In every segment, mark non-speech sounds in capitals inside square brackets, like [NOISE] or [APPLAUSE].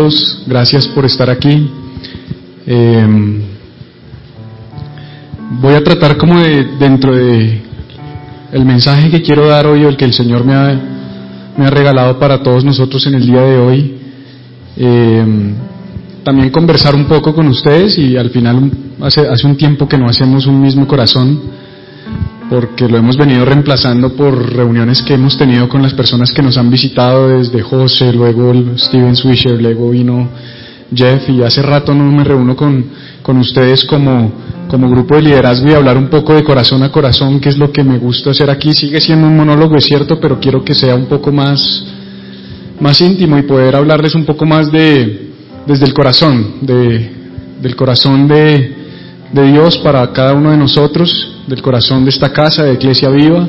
todos, gracias por estar aquí. Eh, voy a tratar como de, dentro de el mensaje que quiero dar hoy, el que el Señor me ha, me ha regalado para todos nosotros en el día de hoy, eh, también conversar un poco con ustedes y al final hace, hace un tiempo que no hacemos un mismo corazón porque lo hemos venido reemplazando por reuniones que hemos tenido con las personas que nos han visitado desde José, luego Steven Swisher, luego vino Jeff y hace rato no me reúno con, con ustedes como, como grupo de liderazgo y hablar un poco de corazón a corazón, que es lo que me gusta hacer aquí. Sigue siendo un monólogo, es cierto, pero quiero que sea un poco más, más íntimo y poder hablarles un poco más de, desde el corazón, de, del corazón de, de Dios para cada uno de nosotros del corazón de esta casa, de Iglesia Viva.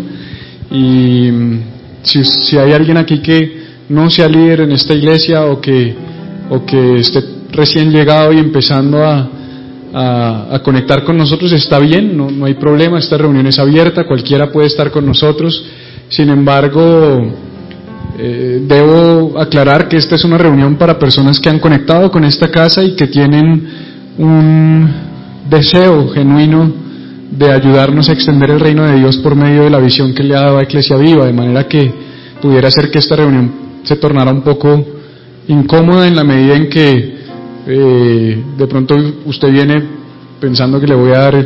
Y mm, si, hay alguien aquí que no sea líder en esta iglesia o que, o que esté recién llegado y empezando a, a, a conectar con nosotros, está bien, no, no, hay problema, esta reunión es abierta, cualquiera puede estar con nosotros. Sin embargo, eh, debo aclarar que esta es una reunión para personas que han conectado con esta casa y que tienen un deseo genuino de ayudarnos a extender el reino de Dios por medio de la visión que le ha dado a Iglesia Viva, de manera que pudiera ser que esta reunión se tornara un poco incómoda en la medida en que eh, de pronto usted viene pensando que le voy a dar,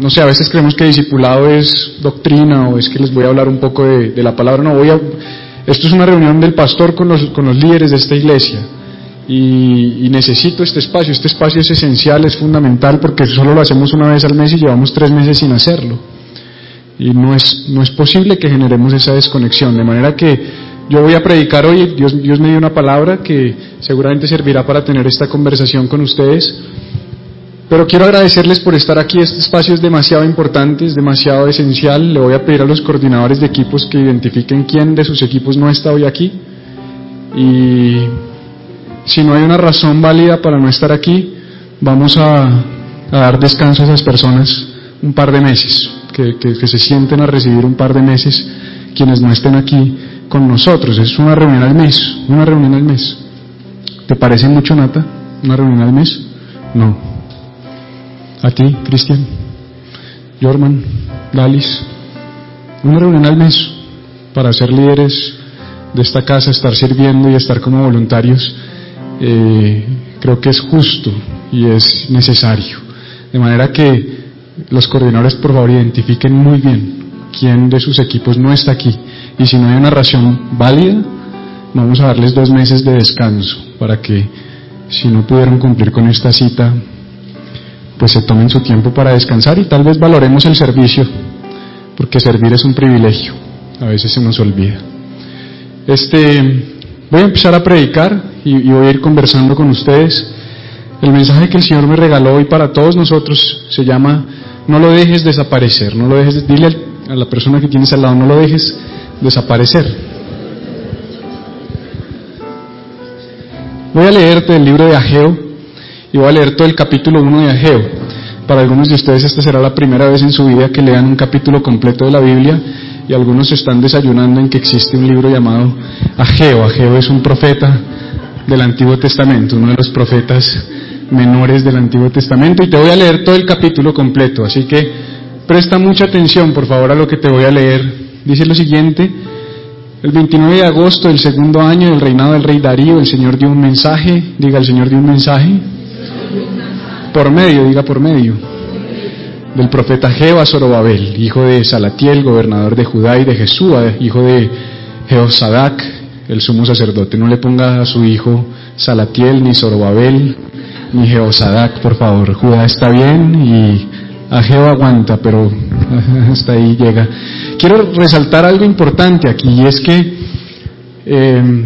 no sé, a veces creemos que discipulado es doctrina o es que les voy a hablar un poco de, de la palabra, no, voy a, esto es una reunión del pastor con los, con los líderes de esta iglesia y, necesito este espacio. Este espacio es esencial, es fundamental porque solo lo hacemos una vez al mes y llevamos tres meses sin hacerlo. Y no es, no es posible que generemos esa desconexión. De manera que yo voy a predicar hoy, Dios, Dios me dio una palabra que seguramente servirá para tener esta conversación con ustedes. Pero quiero agradecerles por estar aquí. Este espacio es demasiado importante, es demasiado esencial. Le voy a pedir a los coordinadores de equipos que identifiquen quién de sus equipos no está hoy aquí. Y si no hay una razón válida para no estar aquí, vamos a, dar descanso a esas personas un par de meses, que, que, que, se sienten a recibir un par de meses quienes no estén aquí con nosotros. Es una reunión al mes, una reunión al mes. ¿Te parece mucho, Nata? ¿Una reunión al mes? No. ¿A ti, Cristian? Jorman, Dalis. Una reunión al mes para ser líderes de esta casa, estar sirviendo y estar como voluntarios eh, creo que es justo y es necesario. De manera que los coordinadores por favor identifiquen muy bien quién de sus equipos no está aquí. Y si no hay una razón válida, vamos a darles dos meses de descanso para que si no pudieron cumplir con esta cita, pues se tomen su tiempo para descansar y tal vez valoremos el servicio, porque servir es un privilegio, a veces se nos olvida. Este, voy a empezar a predicar y, y, voy a ir conversando con ustedes. El mensaje que el Señor me regaló hoy para todos nosotros se llama No lo dejes desaparecer, no lo dejes, dile a la persona que tienes al lado, no lo dejes desaparecer. Voy a leerte el libro de Ageo y voy a leer todo el capítulo 1 de Ageo. Para algunos de ustedes esta será la primera vez en su vida que lean un capítulo completo de la Biblia y algunos están desayunando en que existe un libro llamado Ageo. Ageo es un profeta del Antiguo Testamento, uno de los profetas menores del Antiguo Testamento. Y te voy a leer todo el capítulo completo, así que presta mucha atención por favor a lo que te voy a leer. Dice lo siguiente, el 29 de agosto del segundo año del reinado del rey Darío, el Señor dio un mensaje, diga el Señor dio un mensaje, por medio, diga por medio, del profeta a Zorobabel, hijo de Salatiel, gobernador de Judá y de Jesúa, hijo de Jehosadak, el sumo sacerdote. No le ponga a su hijo Salatiel, ni Zorobabel, ni Jehosadak, por favor. Judá está bien y Ageo aguanta, pero [LAUGHS] hasta ahí llega. Quiero resaltar algo importante aquí, y es que, eh,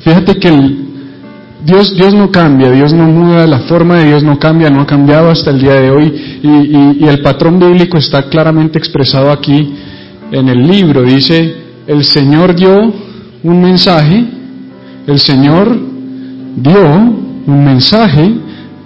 fíjate que el, Dios, Dios no cambia, Dios no muda, la forma de Dios no cambia, no ha cambiado hasta el día de hoy, y, el patrón bíblico está claramente expresado aquí en el libro. Dice, el Señor dio un mensaje, el Señor dio un mensaje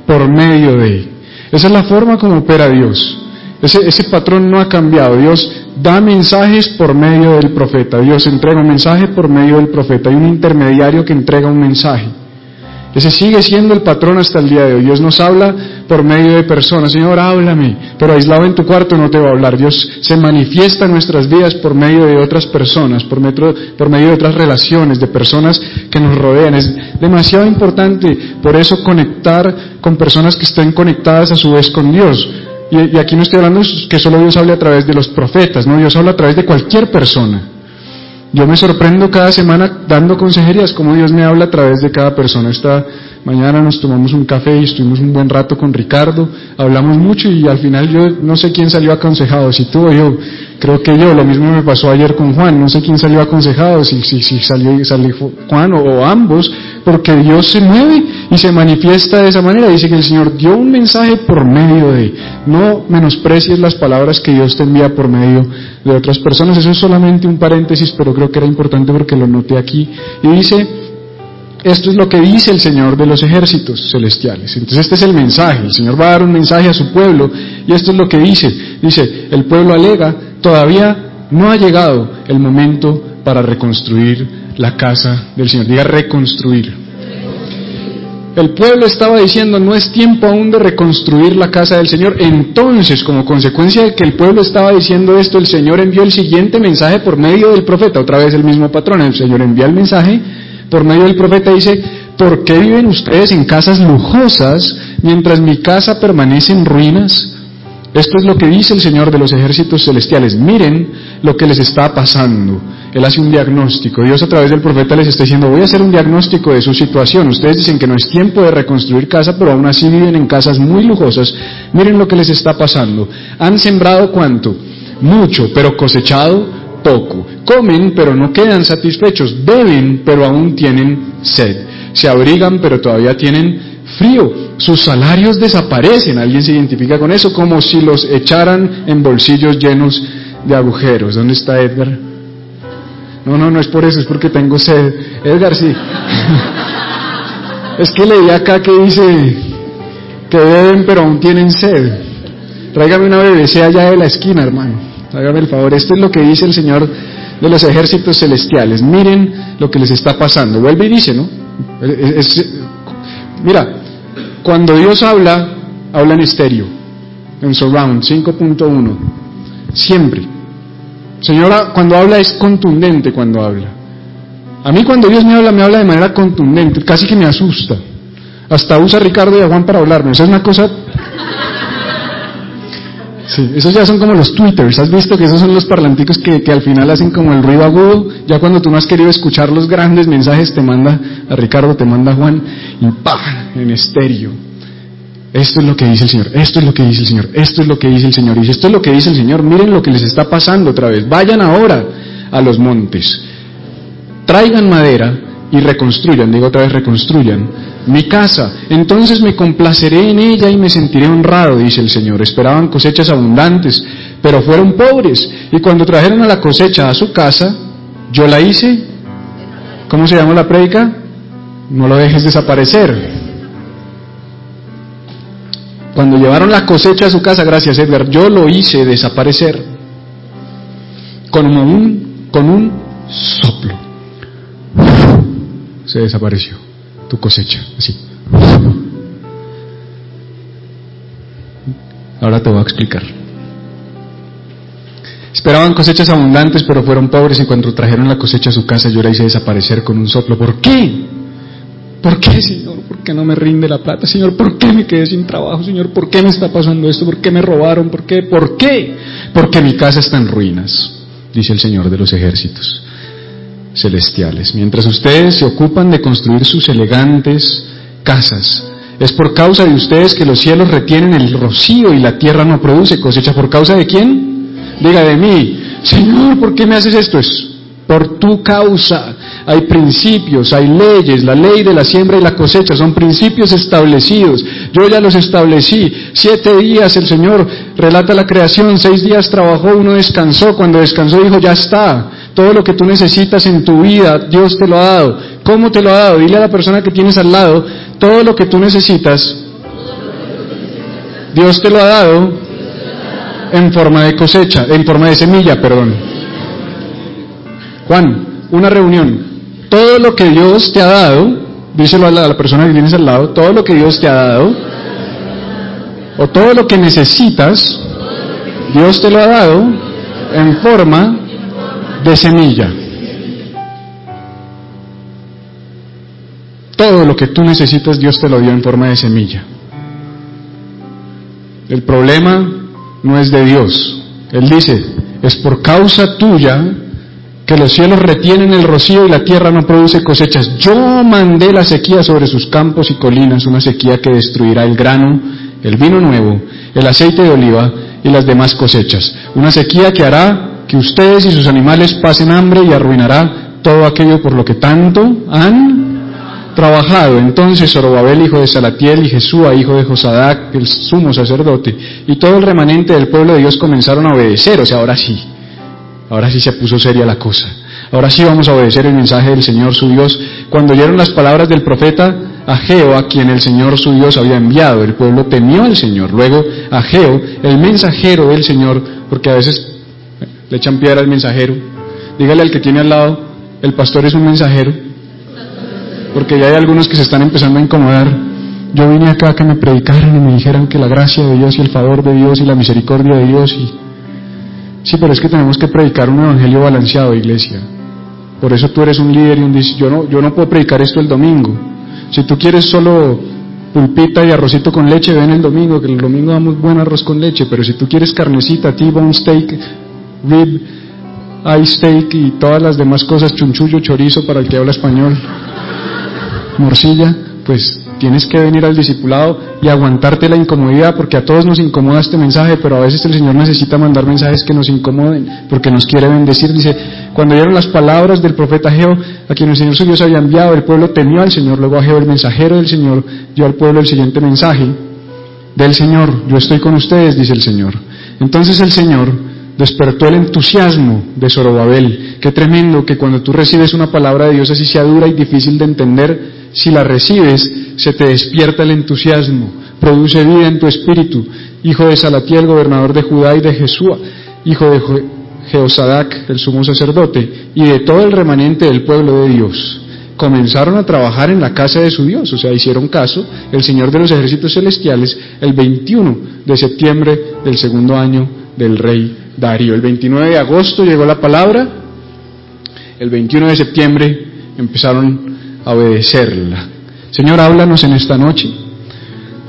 por medio de esa es la forma como opera Dios. Ese, ese, patrón no ha cambiado. Dios da mensajes por medio del profeta. Dios entrega un mensaje por medio del profeta. Hay un intermediario que entrega un mensaje. Ese sigue siendo el patrón hasta el día de hoy. Dios nos habla por medio de personas. Señor, háblame. Pero aislado en tu cuarto no te va a hablar. Dios se manifiesta en nuestras vidas por medio de otras personas, por, medio de otras relaciones, de personas que nos rodean. Es demasiado importante por eso conectar con personas que estén conectadas a su vez con Dios. Y, aquí no estoy hablando que solo Dios hable a través de los profetas, no, Dios habla a través de cualquier persona. Yo me sorprendo cada semana dando consejerías, como Dios me habla a través de cada persona. Esta mañana nos tomamos un café y estuvimos un buen rato con Ricardo, hablamos mucho y al final yo no sé quién salió aconsejado, si tú o yo. Creo que yo, lo mismo me pasó ayer con Juan, no sé quién salió aconsejado, si, salió, Juan o, ambos, porque Dios se mueve y se manifiesta de esa manera. Dice que el Señor dio un mensaje por medio de, no menosprecies las palabras que Dios te envía por medio de otras personas. Eso es solamente un paréntesis, pero creo que era importante porque lo noté aquí. Y dice, esto es lo que dice el Señor de los ejércitos celestiales. Entonces este es el mensaje. El Señor va a dar un mensaje a su pueblo y esto es lo que dice. Dice, el pueblo alega, todavía no ha llegado el momento para reconstruir la casa del Señor. Diga reconstruir. El pueblo estaba diciendo, no es tiempo aún de reconstruir la casa del Señor. Entonces, como consecuencia de que el pueblo estaba diciendo esto, el Señor envió el siguiente mensaje por medio del profeta. Otra vez el mismo patrón. El Señor envía el mensaje por medio del profeta. Dice, ¿por qué viven ustedes en casas lujosas mientras mi casa permanece en ruinas? Esto es lo que dice el Señor de los ejércitos celestiales. Miren lo que les está pasando. Él hace un diagnóstico. Dios a través del profeta les está diciendo, voy a hacer un diagnóstico de su situación. Ustedes dicen que no es tiempo de reconstruir casa, pero aún así viven en casas muy lujosas. Miren lo que les está pasando. Han sembrado cuánto? Mucho, pero cosechado poco. Comen, pero no quedan satisfechos. Beben, pero aún tienen sed. Se abrigan, pero todavía tienen frío. Sus salarios desaparecen. Alguien se identifica con eso como si los echaran en bolsillos llenos de agujeros. ¿Dónde está Edgar? No, no, no es por eso, es porque tengo sed. Edgar, sí. [LAUGHS] es que leí acá que dice que beben pero aún tienen sed. Tráigame una BBC allá de la esquina, hermano. Hágame el favor. Esto es lo que dice el Señor de los ejércitos celestiales. Miren lo que les está pasando. Vuelve y dice, ¿no? mira, cuando Dios habla, habla en estéreo, en surround 5.1. Siempre. Señora, cuando habla es contundente cuando habla. A mí cuando Dios me habla, me habla de manera contundente, casi que me asusta. Hasta usa Ricardo y a Juan para hablarme. Esa es una cosa... Sí, esos ya son como los twitters. ¿Has visto que esos son los parlanticos que, que al final hacen como el ruido agudo? Ya cuando tú no has querido escuchar los grandes mensajes, te manda a Ricardo, te manda a Juan y ¡pah! en estéreo. Esto es lo que dice el Señor, esto es lo que dice el Señor, esto es lo que dice el Señor. Y esto es lo que dice el Señor, miren lo que les está pasando otra vez. Vayan ahora a los montes, traigan madera y reconstruyan, digo otra vez reconstruyan mi casa. Entonces me complaceré en ella y me sentiré honrado, dice el Señor. Esperaban cosechas abundantes, pero fueron pobres. Y cuando trajeron a la cosecha a su casa, yo la hice. ¿Cómo se llama la prédica? No lo dejes desaparecer. Cuando llevaron la cosecha a su casa, gracias Edgar, yo lo hice desaparecer con un, con un soplo. Se desapareció tu cosecha, así. Ahora te voy a explicar. Esperaban cosechas abundantes, pero fueron pobres y cuando trajeron la cosecha a su casa yo la hice desaparecer con un soplo. ¿Por qué? ¿Por qué, Señor? ¿Por qué no me rinde la plata? Señor, ¿por qué me quedé sin trabajo? Señor, ¿por qué me está pasando esto? ¿Por qué me robaron? ¿Por qué? ¿Por qué? Porque mi casa está en ruinas, dice el Señor de los ejércitos celestiales. Mientras ustedes se ocupan de construir sus elegantes casas, es por causa de ustedes que los cielos retienen el rocío y la tierra no produce cosecha. ¿Por causa de quién? Diga de mí. Señor, ¿por qué me haces esto? Es por tu causa hay principios, hay leyes, la ley de la siembra y la cosecha, son principios establecidos. Yo ya los establecí. Siete días el Señor relata la creación, seis días trabajó, uno descansó, cuando descansó dijo, ya está. Todo lo que tú necesitas en tu vida, Dios te lo ha dado. ¿Cómo te lo ha dado? Dile a la persona que tienes al lado, todo lo que tú necesitas, Dios te lo ha dado en forma de cosecha, en forma de semilla, perdón. Juan, una reunión. Todo lo que Dios te ha dado, díselo a la, persona que tienes al lado, todo lo que Dios te ha dado, o todo lo que necesitas, Dios te lo ha dado en forma de semilla. Todo lo que tú necesitas, Dios te lo dio en forma de semilla. El problema no es de Dios. Él dice, es por causa tuya que los cielos retienen el rocío y la tierra no produce cosechas. Yo mandé la sequía sobre sus campos y colinas, una sequía que destruirá el grano, el vino nuevo, el aceite de oliva y las demás cosechas. Una sequía que hará que ustedes y sus animales pasen hambre y arruinará todo aquello por lo que tanto han trabajado. Entonces Zorobabel, hijo de Salatiel, y Jesúa, hijo de Josadac, el sumo sacerdote, y todo el remanente del pueblo de Dios comenzaron a obedecer. O sea, ahora sí, ahora sí se puso seria la cosa. Ahora sí vamos a obedecer el mensaje del Señor su Dios. Cuando oyeron las palabras del profeta Ageo, a quien el Señor su Dios había enviado, el pueblo temió al Señor. Luego Ageo, el mensajero del Señor, porque a veces le echan piedra al mensajero, dígale al que tiene al lado, el pastor es un mensajero porque ya hay algunos que se están empezando a incomodar. Yo vine acá a que me predicaran y me dijeran que la gracia de Dios y el favor de Dios y la misericordia de Dios y... Sí, pero es que tenemos que predicar un evangelio balanceado, iglesia. Por eso tú eres un líder y un yo no yo no puedo predicar esto el domingo. Si tú quieres solo pulpita y arrocito con leche, ven el domingo, que el domingo damos buen arroz con leche, pero si tú quieres carnecita, T-bone steak, rib, eye steak y todas las demás cosas, chunchullo, chorizo para el que habla español, morcilla, pues tienes que venir al discipulado y aguantarte la incomodidad, porque a todos nos incomoda este mensaje, pero a veces el Señor necesita mandar mensajes que nos incomoden, porque nos quiere bendecir. Dice, cuando oyeron las palabras del profeta Geo, a quien el Señor su Dios había enviado, el pueblo temió al Señor. Luego a Geo, el mensajero del Señor, dio al pueblo el siguiente mensaje del Señor, yo estoy con ustedes, dice el Señor. Entonces el Señor despertó el entusiasmo de Zorobabel. Qué tremendo que cuando tú recibes una palabra de Dios así sea dura y difícil de entender, si la recibes, se te despierta el entusiasmo, produce vida en tu espíritu. Hijo de Salatiel, gobernador de Judá y de Jesúa, hijo de Jeosadac, el sumo sacerdote, y de todo el remanente del pueblo de Dios. Comenzaron a trabajar en la casa de su Dios, o sea, hicieron caso, el Señor de los ejércitos celestiales, el 21 de septiembre del segundo año del rey Darío. El 29 de agosto llegó la palabra, el 21 de septiembre empezaron a obedecerla. Señor, háblanos en esta noche.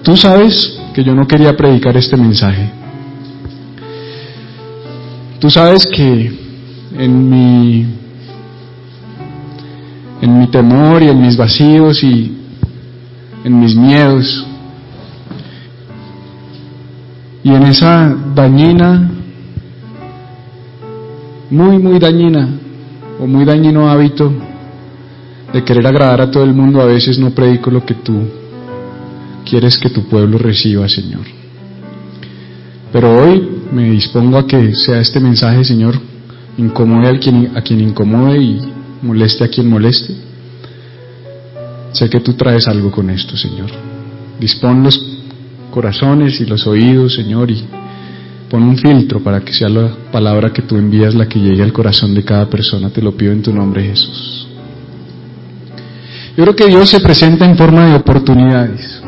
Tú sabes que yo no quería predicar este mensaje. Tú sabes que en mi en mi temor y en mis vacíos y en mis miedos y en esa dañina muy muy dañina o muy dañino hábito de querer agradar a todo el mundo, a veces no predico lo que tú quieres que tu pueblo reciba, Señor. Pero hoy me dispongo a que sea este mensaje, Señor, incomode a quien, a quien incomode y moleste a quien moleste. Sé que tú traes algo con esto, Señor. Dispón los corazones y los oídos, Señor, y pon un filtro para que sea la palabra que tú envías la que llegue al corazón de cada persona. Te lo pido en tu nombre, Jesús. Yo creo que Dios se presenta en forma de oportunidades.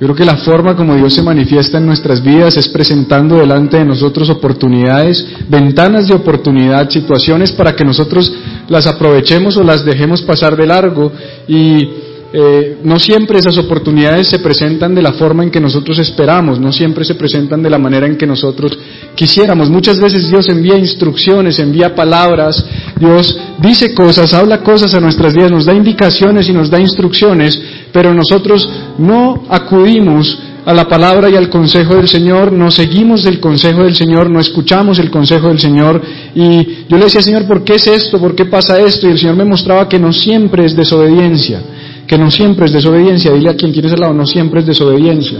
Yo creo que la forma como Dios se manifiesta en nuestras vidas es presentando delante de nosotros oportunidades, ventanas de oportunidad, situaciones para que nosotros las aprovechemos o las dejemos pasar de largo y eh, no siempre esas oportunidades se presentan de la forma en que nosotros esperamos, no siempre se presentan de la manera en que nosotros quisiéramos. Muchas veces Dios envía instrucciones, envía palabras, Dios dice cosas, habla cosas a nuestras vidas, nos da indicaciones y nos da instrucciones, pero nosotros no acudimos a la palabra y al consejo del Señor, no seguimos el consejo del Señor, no escuchamos el consejo del Señor. Y yo le decía, Señor, ¿por qué es esto? ¿Por qué pasa esto? Y el Señor me mostraba que no siempre es desobediencia que no siempre es desobediencia. Dile a quien tienes al lado, no siempre es desobediencia.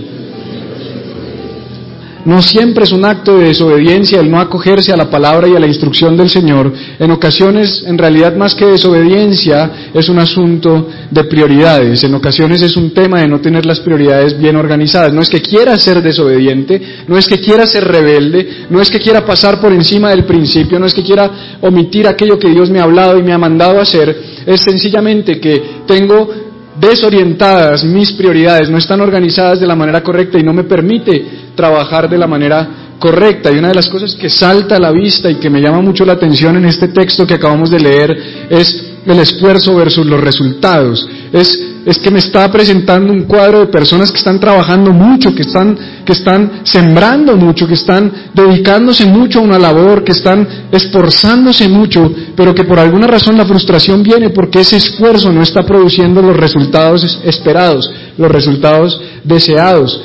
No siempre es un acto de desobediencia el no acogerse a la palabra y a la instrucción del Señor. En ocasiones, en realidad, más que desobediencia, es un asunto de prioridades. En ocasiones es un tema de no tener las prioridades bien organizadas. No es que quiera ser desobediente, no es que quiera ser rebelde, no es que quiera pasar por encima del principio, no es que quiera omitir aquello que Dios me ha hablado y me ha mandado hacer. Es sencillamente que tengo desorientadas mis prioridades, no están organizadas de la manera correcta y no me permite trabajar de la manera correcta. Y una de las cosas que salta a la vista y que me llama mucho la atención en este texto que acabamos de leer es el esfuerzo versus los resultados. Es, es que me está presentando un cuadro de personas que están trabajando mucho, que están, que están sembrando mucho, que están dedicándose mucho a una labor, que están esforzándose mucho, pero que por alguna razón la frustración viene porque ese esfuerzo no está produciendo los resultados esperados, los resultados deseados.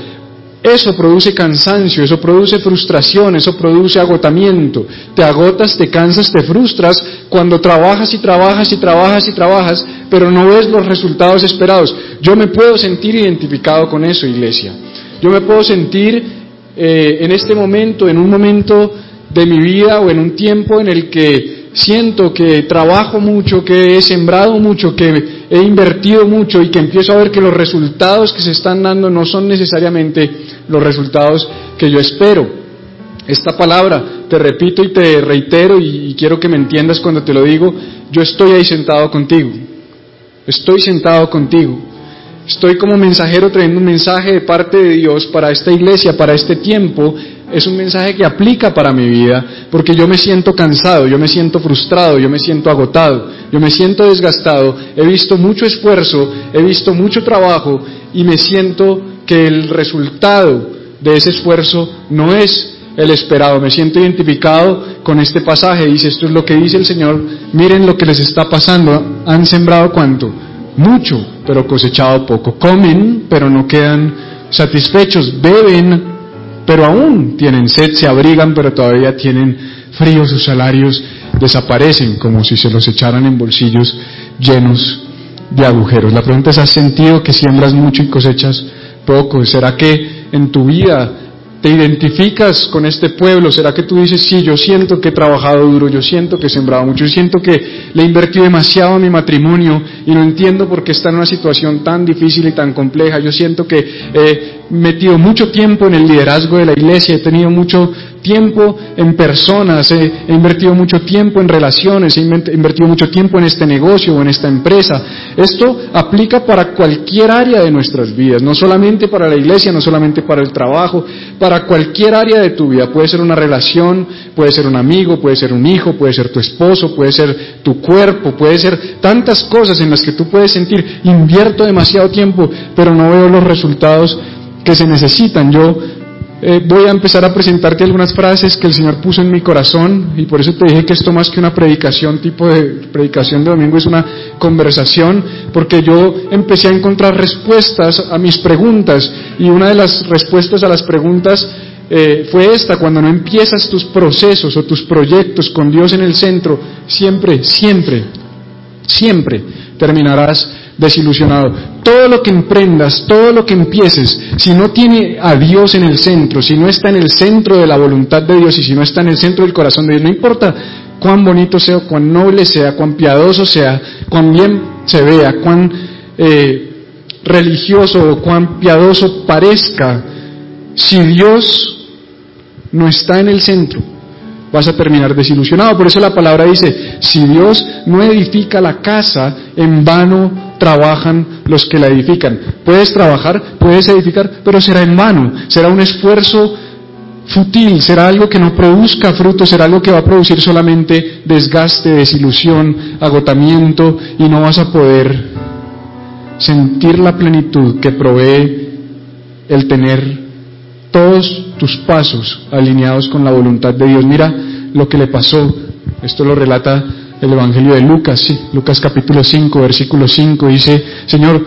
Eso produce cansancio, eso produce frustración, eso produce agotamiento. Te agotas, te cansas, te frustras cuando trabajas y trabajas y trabajas y trabajas, pero no ves los resultados esperados. Yo me puedo sentir identificado con eso, iglesia. Yo me puedo sentir eh, en este momento, en un momento de mi vida o en un tiempo en el que siento que trabajo mucho, que he sembrado mucho, que he invertido mucho y que empiezo a ver que los resultados que se están dando no son necesariamente los resultados que yo espero. Esta palabra, te repito y te reitero y, quiero que me entiendas cuando te lo digo, yo estoy ahí sentado contigo, estoy sentado contigo, estoy como mensajero trayendo un mensaje de parte de Dios para esta iglesia, para este tiempo, es un mensaje que aplica para mi vida, porque yo me siento cansado, yo me siento frustrado, yo me siento agotado, yo me siento desgastado, he visto mucho esfuerzo, he visto mucho trabajo y me siento que el resultado de ese esfuerzo no es el esperado. Me siento identificado con este pasaje. Dice, esto es lo que dice el Señor. Miren lo que les está pasando. Han sembrado cuánto? Mucho, pero cosechado poco. Comen, pero no quedan satisfechos. Beben, pero aún tienen sed. Se abrigan, pero todavía tienen frío. Sus salarios desaparecen como si se los echaran en bolsillos llenos de agujeros. La pregunta es, ¿has sentido que siembras mucho y cosechas poco? ¿Será que en tu vida te identificas con este pueblo? ¿Será que tú dices, sí, yo siento que he trabajado duro, yo siento que he sembrado mucho, yo siento que le he invertido demasiado a mi matrimonio y no entiendo por qué está en una situación tan difícil y tan compleja? Yo siento que he metido mucho tiempo en el liderazgo de la iglesia, he tenido mucho tiempo en personas, he, invertido mucho tiempo en relaciones, he invertido mucho tiempo en este negocio o en esta empresa. Esto aplica para cualquier área de nuestras vidas, no solamente para la iglesia, no solamente para el trabajo, para cualquier área de tu vida. Puede ser una relación, puede ser un amigo, puede ser un hijo, puede ser tu esposo, puede ser tu cuerpo, puede ser tantas cosas en las que tú puedes sentir, invierto demasiado tiempo, pero no veo los resultados que se necesitan. Yo eh, voy a empezar a presentarte algunas frases que el Señor puso en mi corazón y por eso te dije que esto más que una predicación, tipo de predicación de domingo, es una conversación, porque yo empecé a encontrar respuestas a mis preguntas y una de las respuestas a las preguntas eh, fue esta, cuando no empiezas tus procesos o tus proyectos con Dios en el centro, siempre, siempre, siempre terminarás desilusionado. Todo lo que emprendas, todo lo que empieces, si no tiene a Dios en el centro, si no está en el centro de la voluntad de Dios y si no está en el centro del corazón de Dios, no importa cuán bonito sea, cuán noble sea, cuán piadoso sea, cuán bien se vea, cuán eh, religioso o cuán piadoso parezca, si Dios no está en el centro, vas a terminar desilusionado. Por eso la palabra dice, si Dios no edifica la casa, en vano trabajan los que la edifican. Puedes trabajar, puedes edificar, pero será en vano, será un esfuerzo fútil, será algo que no produzca fruto, será algo que va a producir solamente desgaste, desilusión, agotamiento y no vas a poder sentir la plenitud que provee el tener todos tus pasos alineados con la voluntad de Dios. Mira lo que le pasó, esto lo relata el Evangelio de Lucas, sí, Lucas capítulo 5, versículo 5, dice, Señor,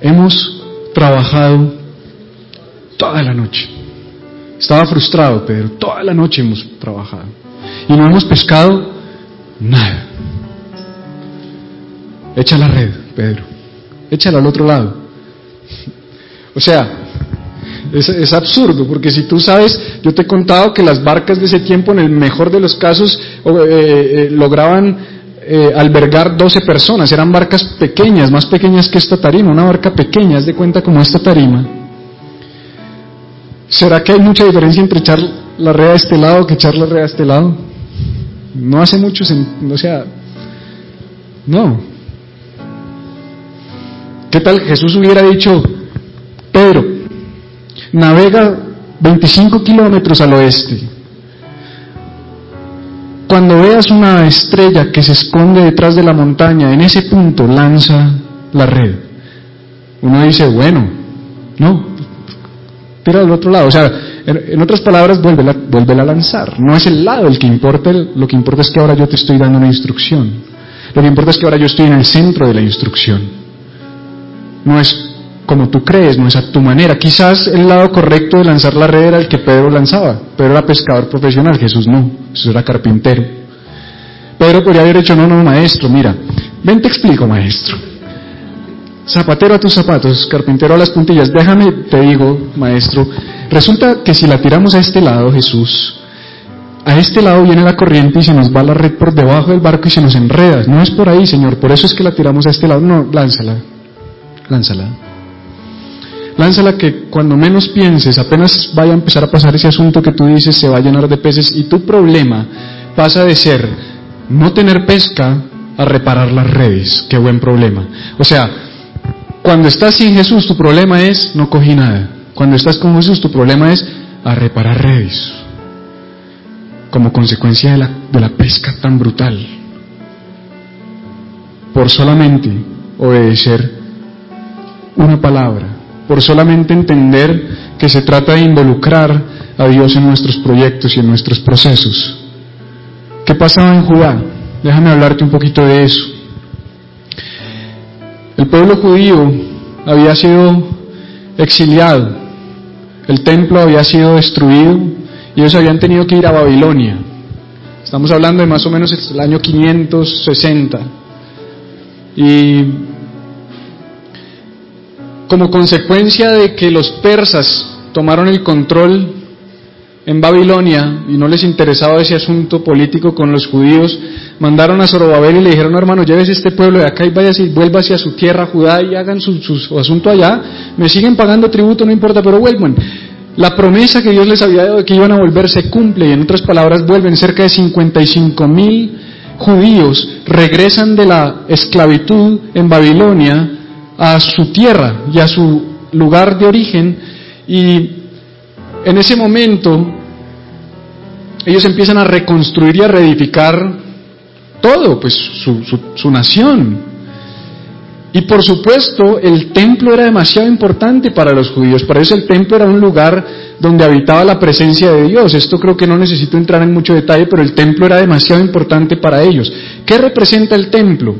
hemos trabajado toda la noche. Estaba frustrado, Pedro, toda la noche hemos trabajado. Y no hemos pescado nada. Echa la red, Pedro. Échala al otro lado. [LAUGHS] O sea, es, es, absurdo, porque si tú sabes Yo te he contado que las barcas de ese tiempo, en el mejor de los casos, eh, eh, lograban eh, albergar 12 personas. Eran barcas pequeñas, más pequeñas que esta tarima. Una barca pequeña, haz de cuenta como esta tarima. ¿Será que hay mucha diferencia entre echar la red a este lado que echar la red a este lado? No hace mucho sentido, o sea, no. ¿Qué tal Jesús hubiera dicho, navega 25 kilómetros al oeste? Cuando veas una estrella que se esconde detrás de la montaña, en ese punto lanza la red. Uno dice, bueno, no, tira al otro lado. O sea, en otras palabras, vuelve a lanzar. No es el lado el que importa, lo que importa es que ahora yo te estoy dando una instrucción. Lo que importa es que ahora yo estoy en el centro de la instrucción. No es como tú crees, no es a tu manera. Quizás el lado correcto de lanzar la red era el que Pedro lanzaba. Pedro era pescador profesional, Jesús no, Jesús era carpintero. Pedro podría haber dicho, no, no, maestro, mira, ven te explico, maestro. Zapatero a tus zapatos, carpintero a las puntillas, déjame, te digo, maestro, resulta que si la tiramos a este lado, Jesús, a este lado viene la corriente y se nos va la red por debajo del barco y se nos enreda. No es por ahí, Señor, por eso es que la tiramos a este lado. No, lánzala, lánzala. Lánzala que cuando menos pienses, apenas vaya a empezar a pasar ese asunto que tú dices, se va a llenar de peces y tu problema pasa de ser no tener pesca a reparar las redes. Qué buen problema. O sea, cuando estás sin Jesús, tu problema es no cogí nada. Cuando estás con Jesús, tu problema es a reparar redes como consecuencia de la, de la pesca tan brutal, por solamente obedecer una palabra, por solamente entender que se trata de involucrar a Dios en nuestros proyectos y en nuestros procesos. ¿Qué pasaba en Judá? Déjame hablarte un poquito de eso. El pueblo judío había sido exiliado, el templo había sido destruido, y ellos habían tenido que ir a Babilonia. Estamos hablando de más o menos el año 560. Y como consecuencia de que los persas tomaron el control en Babilonia y no les interesaba ese asunto político con los judíos, mandaron a Zorobabel y le dijeron, hermano, llévese este pueblo de acá y vaya y vuelva hacia su tierra, Judá, y hagan su, su, asunto allá. Me siguen pagando tributo, no importa, pero vuelvan. La promesa que Dios les había dado de que iban a volver se cumple y en otras palabras vuelven cerca de 55 mil judíos regresan de la esclavitud en Babilonia a su tierra y a su lugar de origen y en ese momento ellos empiezan a reconstruir y a reedificar todo, pues su, su nación. Y por supuesto, el templo era demasiado importante para los judíos. Para ellos el templo era un lugar donde habitaba la presencia de Dios. Esto creo que no necesito entrar en mucho detalle, pero el templo era demasiado importante para ellos. ¿Qué representa el templo?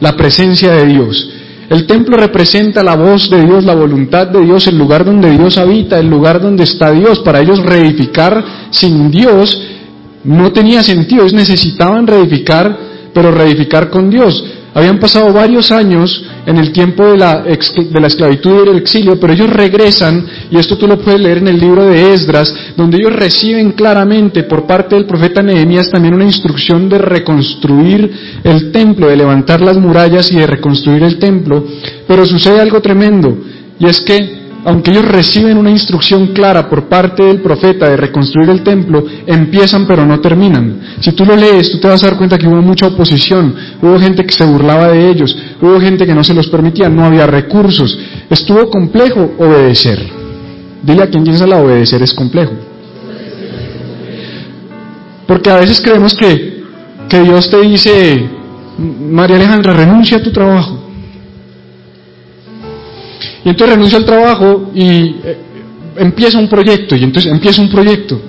La presencia de Dios. El templo representa la voz de Dios, la voluntad de Dios, el lugar donde Dios habita, el lugar donde está Dios. Para ellos reedificar sin Dios no tenía sentido. Ellos necesitaban reedificar, pero reedificar con Dios. Habían pasado varios años en el tiempo de la, de la esclavitud y del exilio, pero ellos regresan, y esto tú lo puedes leer en el libro de Esdras, donde ellos reciben claramente por parte del profeta Nehemías también una instrucción de reconstruir el templo, de levantar las murallas y de reconstruir el templo. Pero sucede algo tremendo, y es que aunque ellos reciben una instrucción clara por parte del profeta de reconstruir el templo, empiezan pero no terminan. Si tú lo lees, tú te vas a dar cuenta que hubo mucha oposición, hubo gente que se burlaba de ellos, hubo gente que no se los permitía, no había recursos. Estuvo complejo obedecer. Dile a quien piensa la obedecer es complejo. Porque a veces creemos que, que Dios te dice, María Alejandra, renuncia a tu trabajo. Y entonces renuncio al trabajo y eh, empieza un proyecto, y entonces empieza un proyecto.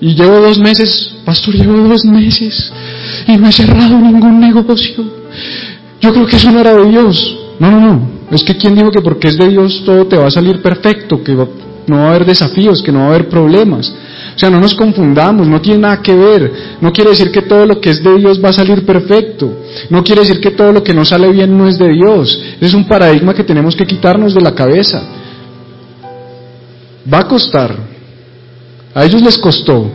Y llevo dos meses, pastor, llevo dos meses y no he cerrado ningún negocio. Yo creo que eso no era de Dios. No, no, no. Es que quien dijo que porque es de Dios todo te va a salir perfecto, que no va a haber desafíos, que no va a haber problemas. O sea, no nos confundamos, no tiene nada que ver. No quiere decir que todo lo que es de Dios va a salir perfecto. No quiere decir que todo lo que no sale bien no es de Dios. Es un paradigma que tenemos que quitarnos de la cabeza. Va a costar. A ellos les costó.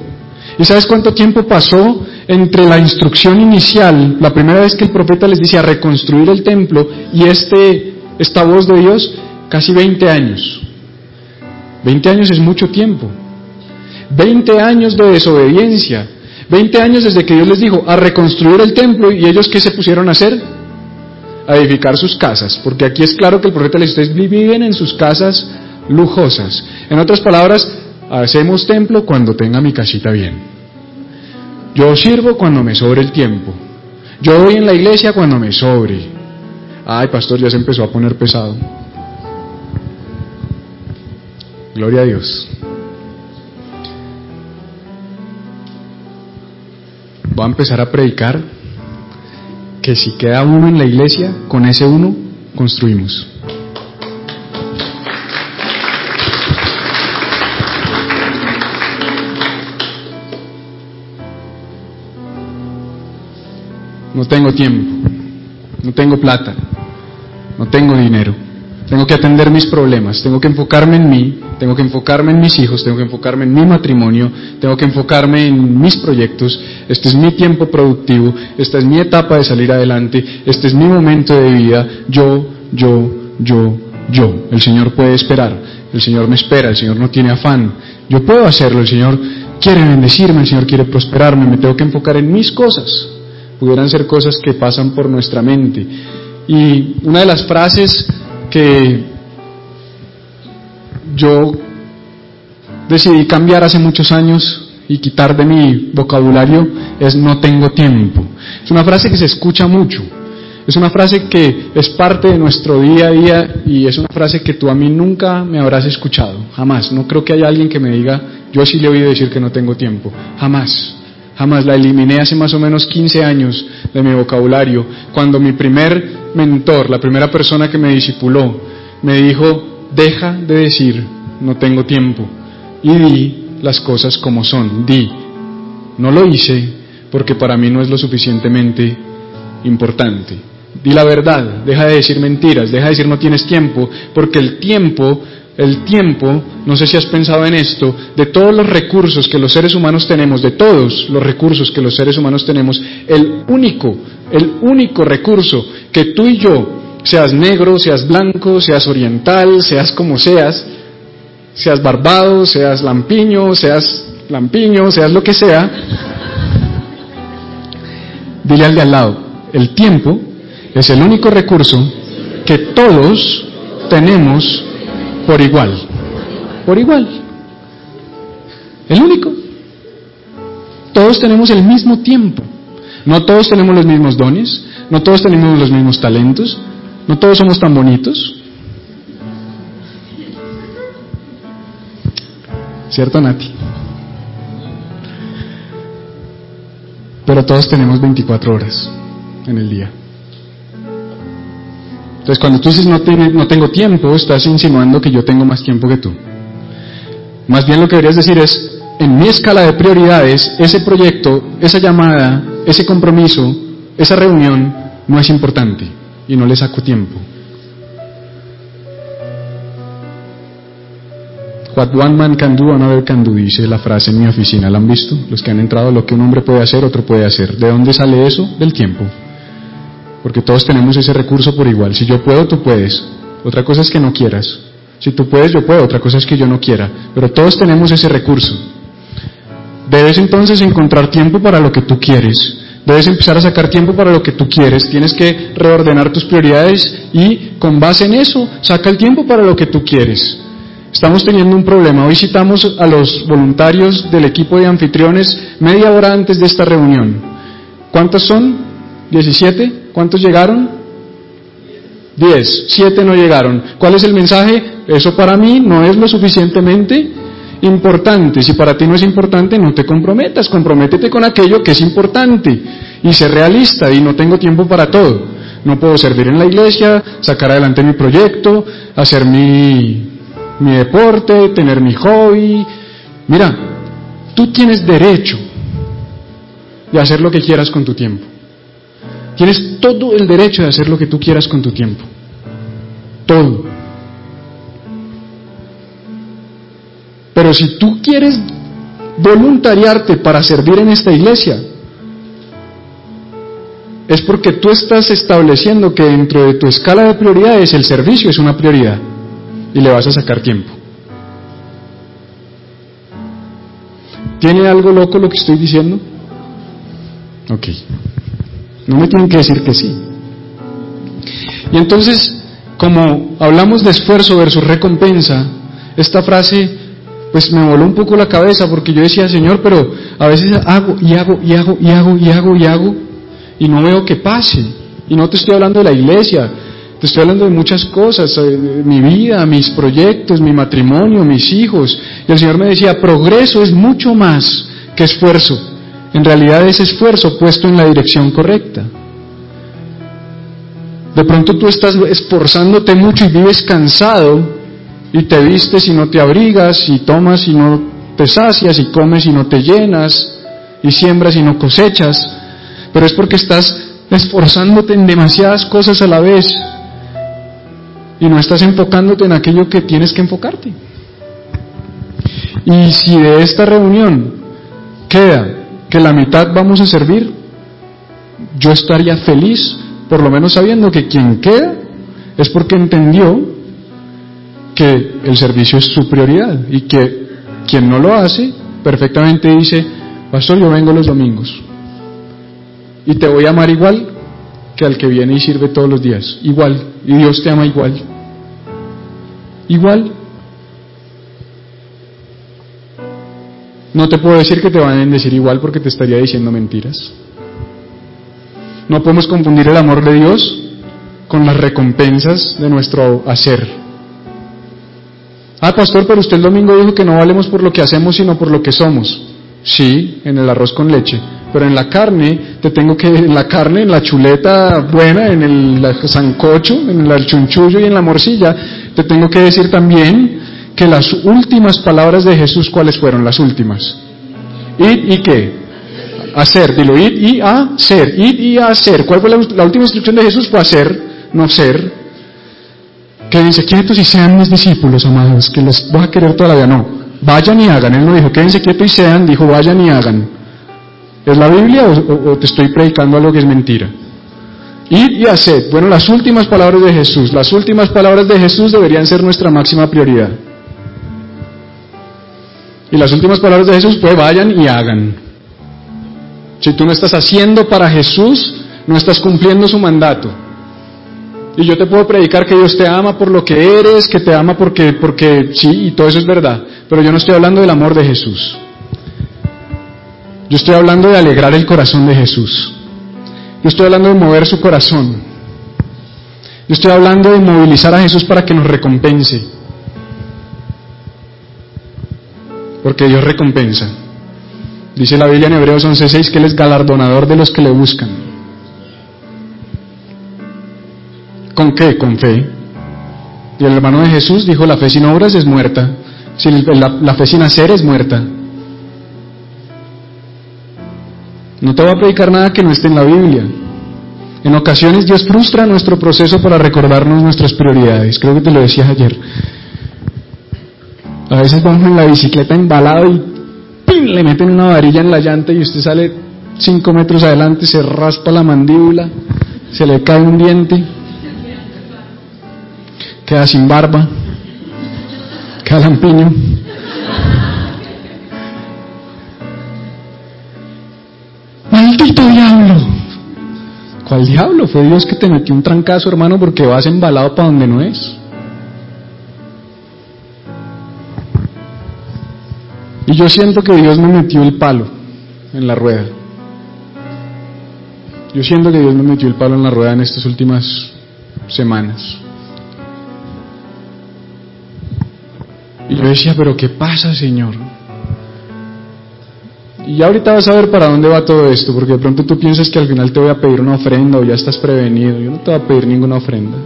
¿Y sabes cuánto tiempo pasó entre la instrucción inicial, la primera vez que el profeta les dice a reconstruir el templo, y este, esta voz de Dios? Casi 20 años. 20 años es mucho tiempo. 20 años de desobediencia. 20 años desde que Dios les dijo a reconstruir el templo y ellos qué se pusieron a hacer? A edificar sus casas. Porque aquí es claro que el profeta les dice, viven en sus casas lujosas. En otras palabras, hacemos templo cuando tenga mi casita bien. Yo sirvo cuando me sobre el tiempo. Yo voy en la iglesia cuando me sobre. Ay, pastor, ya se empezó a poner pesado. Gloria a Dios. Voy a empezar a predicar que si queda uno en la iglesia, con ese uno construimos. No tengo tiempo, no tengo plata, no tengo dinero. Tengo que atender mis problemas, tengo que enfocarme en mí, tengo que enfocarme en mis hijos, tengo que enfocarme en mi matrimonio, tengo que enfocarme en mis proyectos. Este es mi tiempo productivo, esta es mi etapa de salir adelante, este es mi momento de vida. Yo, yo, yo, yo. El Señor puede esperar, el Señor me espera, el Señor no tiene afán. Yo puedo hacerlo, el Señor quiere bendecirme, el Señor quiere prosperarme, me tengo que enfocar en mis cosas. Pudieran ser cosas que pasan por nuestra mente. Y una de las frases que yo decidí cambiar hace muchos años y quitar de mi vocabulario es no tengo tiempo. Es una frase que se escucha mucho. Es una frase que es parte de nuestro día a día y es una frase que tú a mí nunca me habrás escuchado, jamás. No creo que haya alguien que me diga, yo sí le he oído decir que no tengo tiempo, jamás. Jamás la eliminé hace más o menos 15 años de mi vocabulario, cuando mi primer mentor, la primera persona que me discipuló, me dijo, deja de decir, no tengo tiempo, y di las cosas como son, di. No lo hice porque para mí no es lo suficientemente importante. Di la verdad, deja de decir mentiras, deja de decir no tienes tiempo, porque el tiempo el tiempo, no sé si has pensado en esto, de todos los recursos que los seres humanos tenemos, de todos los recursos que los seres humanos tenemos, el único, el único recurso que tú y yo, seas negro, seas blanco, seas oriental, seas como seas, seas barbado, seas lampiño, seas lampiño, seas lo que sea, dile al de al lado, el tiempo es el único recurso que todos tenemos por igual. Por igual. El único. Todos tenemos el mismo tiempo. No todos tenemos los mismos dones, no todos tenemos los mismos talentos, no todos somos tan bonitos. ¿Cierto, Nati? Pero todos tenemos 24 horas en el día. Entonces, cuando tú dices no, no tengo tiempo, estás insinuando que yo tengo más tiempo que tú. Más bien lo que deberías decir es, en mi escala de prioridades, ese proyecto, esa llamada, ese compromiso, esa reunión no es importante y no le saco tiempo. What one man can do, another can do, dice la frase en mi oficina. ¿La han visto? Los que han entrado, lo que un hombre puede hacer, otro puede hacer. ¿De dónde sale eso? Del tiempo. Porque todos tenemos ese recurso por igual. Si yo puedo, tú puedes. Otra cosa es que no quieras. Si tú puedes, yo puedo. Otra cosa es que yo no quiera. Pero todos tenemos ese recurso. Debes entonces encontrar tiempo para lo que tú quieres. Debes empezar a sacar tiempo para lo que tú quieres. Tienes que reordenar tus prioridades y con base en eso, saca el tiempo para lo que tú quieres. Estamos teniendo un problema. Hoy citamos a los voluntarios del equipo de anfitriones media hora antes de esta reunión. ¿Cuántos son? ¿17? ¿Cuántos llegaron? Diez. Siete no llegaron. ¿Cuál es el mensaje? Eso para mí no es lo suficientemente importante. Si para ti no es importante, no te comprometas. Comprométete con aquello que es importante. Y sé realista y no tengo tiempo para todo. No puedo servir en la iglesia, sacar adelante mi proyecto, hacer mi, mi deporte, tener mi hobby. Mira, tú tienes derecho de hacer lo que quieras con tu tiempo. Tienes todo el derecho de hacer lo que tú quieras con tu tiempo. Todo. Pero si tú quieres voluntariarte para servir en esta iglesia, es porque tú estás estableciendo que dentro de tu escala de prioridades el servicio es una prioridad y le vas a sacar tiempo. ¿Tiene algo loco lo que estoy diciendo? Ok. No me tienen que decir que sí. Y entonces, como hablamos de esfuerzo versus recompensa, esta frase pues me voló un poco la cabeza porque yo decía, Señor, pero a veces hago y hago y hago y hago y hago y hago y no veo que pase. Y no te estoy hablando de la iglesia, te estoy hablando de muchas cosas, eh, mi vida, mis proyectos, mi matrimonio, mis hijos. Y el Señor me decía, progreso es mucho más que esfuerzo. En realidad es esfuerzo puesto en la dirección correcta. De pronto tú estás esforzándote mucho y vives cansado y te vistes y no te abrigas y tomas y no te sacias y comes y no te llenas y siembras y no cosechas pero es porque estás esforzándote en demasiadas cosas a la vez y no estás enfocándote en aquello que tienes que enfocarte. Y si de esta reunión queda que la mitad vamos a servir, yo estaría feliz, por lo menos sabiendo que quien queda es porque entendió que el servicio es su prioridad y que quien no lo hace perfectamente dice, pastor, yo vengo los domingos. Y te voy a amar igual que al que viene y sirve todos los días. Igual. Y Dios te ama igual. Igual. No te puedo decir que te van a decir igual porque te estaría diciendo mentiras. No podemos confundir el amor de Dios con las recompensas de nuestro hacer. Ah, pastor, pero usted el domingo dijo que no valemos por lo que hacemos, sino por lo que somos. Sí, en el arroz con leche. Pero en la carne, te tengo que, en la carne, en la chuleta buena, en el sancocho, en el chunchullo y en la morcilla, te tengo que decir también que las últimas palabras de Jesús, ¿cuáles fueron las últimas? Id y qué? Hacer, dilo, id y hacer, id y hacer. ¿Cuál fue la, la última instrucción de Jesús? Fue hacer, no ser. Quédense quietos y sean mis discípulos, amados, que les voy a querer toda la vida. No, vayan y hagan. Él no dijo, quédense quietos y sean, dijo, vayan y hagan. ¿Es la Biblia o, te estoy predicando algo que es mentira? Ir y haced. Bueno, las últimas palabras de Jesús, las últimas palabras de Jesús deberían ser nuestra máxima prioridad. Y las últimas palabras de Jesús, pues vayan y hagan. Si tú no estás haciendo para Jesús, no estás cumpliendo su mandato. Y yo te puedo predicar que Dios te ama por lo que eres, que te ama porque, porque sí, y todo eso es verdad. Pero yo no estoy hablando del amor de Jesús. Yo estoy hablando de alegrar el corazón de Jesús. Yo estoy hablando de mover su corazón. Yo estoy hablando de movilizar a Jesús para que nos recompense. Porque Dios recompensa. Dice la Biblia en Hebreos 11:6 que Él es galardonador de los que le buscan. ¿Con qué? Con fe. Y el hermano de Jesús dijo, la fe sin obras es muerta. La, la fe sin hacer es muerta. No te voy a predicar nada que no esté en la Biblia. En ocasiones Dios frustra nuestro proceso para recordarnos nuestras prioridades. Creo que te lo decías ayer. A veces vamos en la bicicleta embalado y ¡pim! le meten una varilla en la llanta y usted sale cinco metros adelante, se raspa la mandíbula, se le cae un diente, queda sin barba, queda lampiño. ¡Maldito diablo! ¿Cuál diablo? Fue Dios que te metió un trancazo, hermano, porque vas embalado para donde no es. Y yo siento que Dios me metió el palo en la rueda. Yo siento que Dios me metió el palo en la rueda en estas últimas semanas. Y yo decía, pero ¿qué pasa, Señor? Y ahorita vas a ver para dónde va todo esto, porque de pronto tú piensas que al final te voy a pedir una ofrenda o ya estás prevenido. Yo no te voy a pedir ninguna ofrenda.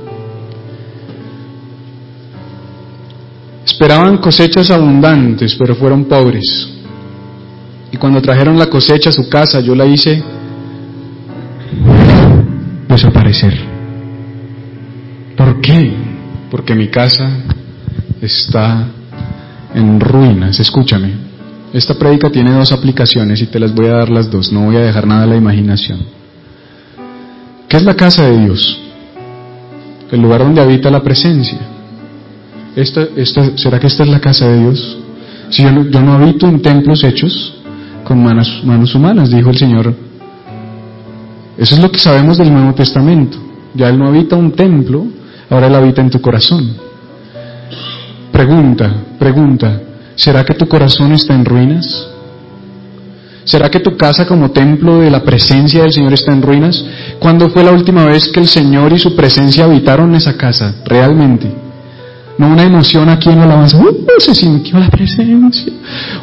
Esperaban cosechas abundantes, pero fueron pobres. Y cuando trajeron la cosecha a su casa, yo la hice desaparecer. ¿Por qué? Porque mi casa está en ruinas. Escúchame esta prédica tiene dos aplicaciones y te las voy a dar las dos, no voy a dejar nada a la imaginación. ¿Qué es la casa de Dios? El lugar donde habita la presencia. ¿Esta, será que esta es la casa de Dios? Si yo no, habito en templos hechos con manos, manos humanas, dijo el Señor. Eso es lo que sabemos del Nuevo Testamento. Ya Él no habita un templo, ahora Él habita en tu corazón. Pregunta, pregunta, ¿será que tu corazón está en ruinas? ¿Será que tu casa como templo de la presencia del Señor está en ruinas? ¿Cuándo fue la última vez que el Señor y su presencia habitaron esa casa? Realmente. No una emoción aquí en la alabanza. Uh, se sintió la presencia.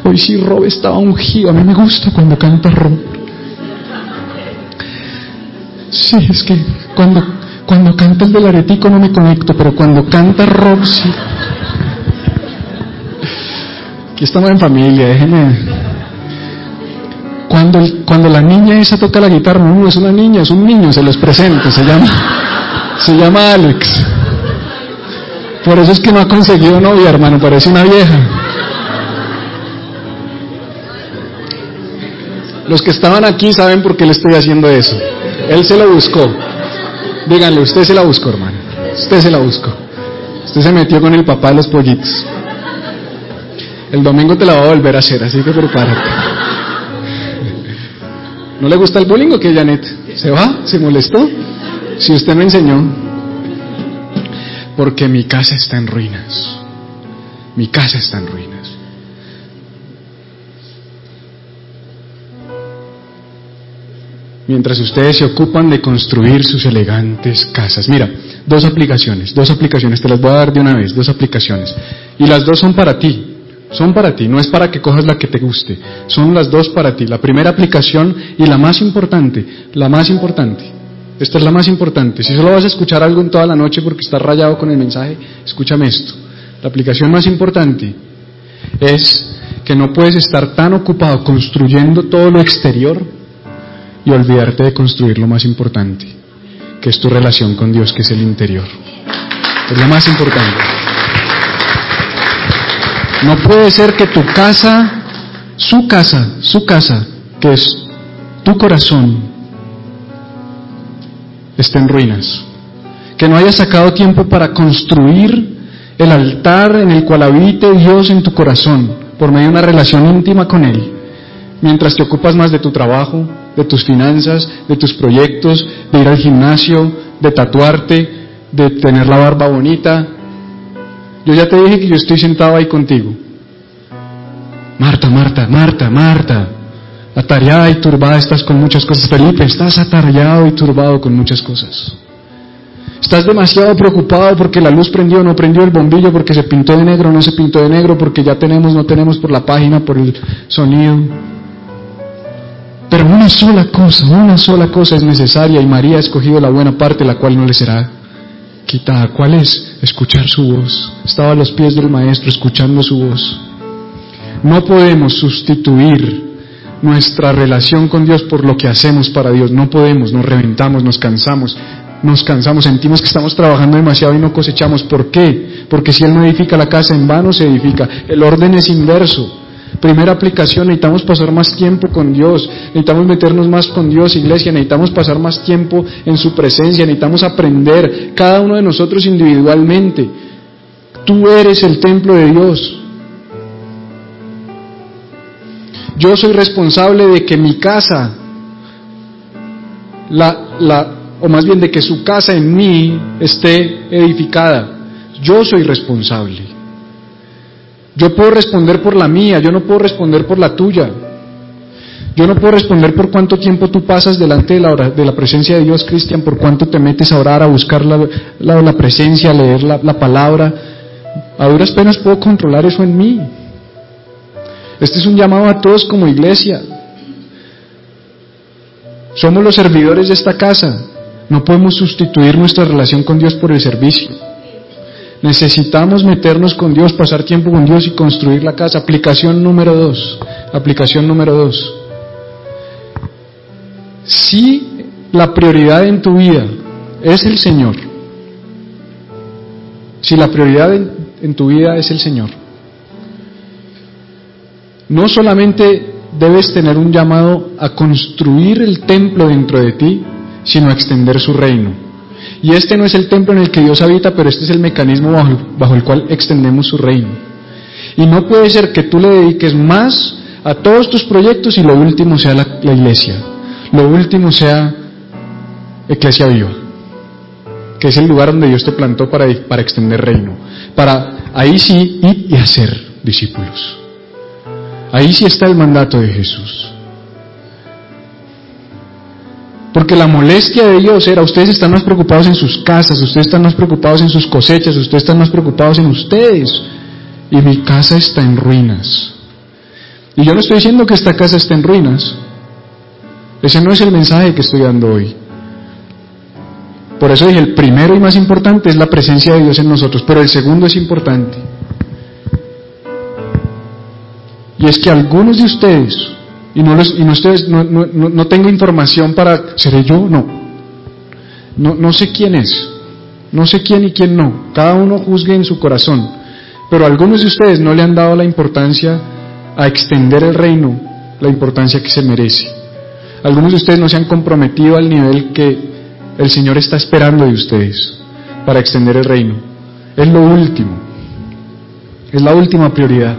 Hoy sí Rob estaba ungido. A mí me gusta cuando canta Rob. Sí, es que cuando, cuando canta el del aretico no me conecto, pero cuando canta Rob sí. Estamos en familia, déjenme. Cuando, cuando la niña esa toca la guitarra, no, es una niña, es un niño, se los presento, se llama, se llama Alex. Por eso es que no ha conseguido novia, hermano, parece una vieja. Los que estaban aquí saben por qué le estoy haciendo eso. Él se la buscó. Díganle, usted se la buscó, hermano. Usted se la buscó. Usted se metió con el papá de los pollitos. El domingo te la va a volver a hacer, así que prepárate. ¿No le gusta el bullying o qué, Janet? ¿Se va? ¿Se molestó? Si usted me enseñó. Porque mi casa está en ruinas. Mi casa está en ruinas. Mientras ustedes se ocupan de construir sus elegantes casas. Mira, dos aplicaciones, dos aplicaciones, te las voy a dar de una vez, dos aplicaciones. Y las dos son para ti. Son para ti, no es para que cojas la que te guste. Son las dos para ti. La primera aplicación y la más importante, la más importante. Esta es la más importante. Si solo vas a escuchar algo en toda la noche porque estás rayado con el mensaje, escúchame esto. La aplicación más importante es que no puedes estar tan ocupado construyendo todo lo exterior y olvidarte de construir lo más importante, que es tu relación con Dios, que es el interior. Es lo más importante. No puede ser que tu casa, su casa, su casa, que es tu corazón, esté en ruinas. Que no hayas sacado tiempo para construir el altar en el cual habite Dios en tu corazón por medio de una relación íntima con Él. Mientras te ocupas más de tu trabajo, de tus finanzas, de tus proyectos, de ir al gimnasio, de tatuarte, de tener la barba bonita, yo ya te dije que yo estoy sentado ahí contigo. Marta, Marta, Marta, Marta. Atareada y turbada estás con muchas cosas. Felipe, estás atareado y turbado con muchas cosas. Estás demasiado preocupado porque la luz prendió no prendió el bombillo, porque se pintó de negro no se pintó de negro, porque ya tenemos, no tenemos por la página, por el sonido. Pero una sola cosa, una sola cosa es necesaria y María ha escogido la buena parte, la cual no le será quitada. ¿Cuál es? Escuchar su voz. Estaba a los pies del Maestro escuchando su voz. No podemos sustituir nuestra relación con Dios por lo que hacemos para Dios. No podemos, nos reventamos, nos cansamos, nos cansamos, sentimos que estamos trabajando demasiado y no cosechamos. ¿Por qué? Porque si Él no edifica la casa, en vano se edifica. El orden es inverso. Primera aplicación, necesitamos pasar más tiempo con Dios, necesitamos meternos más con Dios, iglesia, necesitamos pasar más tiempo en su presencia, necesitamos aprender, cada uno de nosotros individualmente. Tú eres el templo de Dios. Yo soy responsable de que mi casa, la, o más bien de que su casa en mí esté edificada. Yo soy responsable. Yo puedo responder por la mía, yo no puedo responder por la tuya. Yo no puedo responder por cuánto tiempo tú pasas delante de la, de la presencia de Dios, Cristian, por cuánto te metes a orar, a buscar la, la, presencia, a leer la, la palabra. A duras penas puedo controlar eso en mí. Este es un llamado a todos como iglesia. Somos los servidores de esta casa. No podemos sustituir nuestra relación con Dios por el servicio. Necesitamos meternos con Dios, pasar tiempo con Dios y construir la casa. Aplicación número dos. Aplicación número dos. Si la prioridad en tu vida es el Señor, si la prioridad en, tu vida es el Señor, no solamente debes tener un llamado a construir el templo dentro de ti, sino a extender su reino. Y este no es el templo en el que Dios habita, pero este es el mecanismo bajo, el cual extendemos su reino. Y no puede ser que tú le dediques más a todos tus proyectos y lo último sea la, iglesia, lo último sea Iglesia Viva, que es el lugar donde Dios te plantó para, para extender reino, para ahí sí ir y hacer discípulos. Ahí sí está el mandato de Jesús. Porque la molestia de Dios era, ustedes están más preocupados en sus casas, ustedes están más preocupados en sus cosechas, ustedes están más preocupados en ustedes. Y mi casa está en ruinas. Y yo no estoy diciendo que esta casa esté en ruinas. Ese no es el mensaje que estoy dando hoy. Por eso dije, el primero y más importante es la presencia de Dios en nosotros, pero el segundo es importante. Y es que algunos de ustedes, y no, y no, ustedes, no, no, no, tengo información para, ¿seré yo? No. no. No sé quién es, no sé quién y quién no. Cada uno juzgue en su corazón. Pero algunos de ustedes no le han dado la importancia a extender el reino, la importancia que se merece. Algunos de ustedes no se han comprometido al nivel que el Señor está esperando de ustedes para extender el reino. Es lo último, es la última prioridad.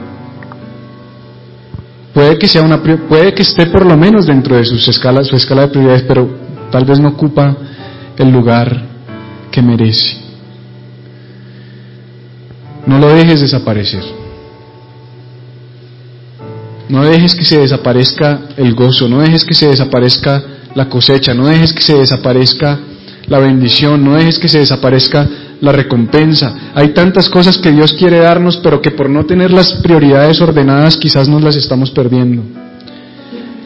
Puede que, sea una, puede que esté por lo menos dentro de sus escalas, su escala de prioridades, pero tal vez no ocupa el lugar que merece. No lo dejes desaparecer. No dejes que se desaparezca el gozo, no dejes que se desaparezca la cosecha, no dejes que se desaparezca la bendición, no dejes que se desaparezca la recompensa. Hay tantas cosas que Dios quiere darnos, pero que por no tener las prioridades ordenadas quizás nos las estamos perdiendo.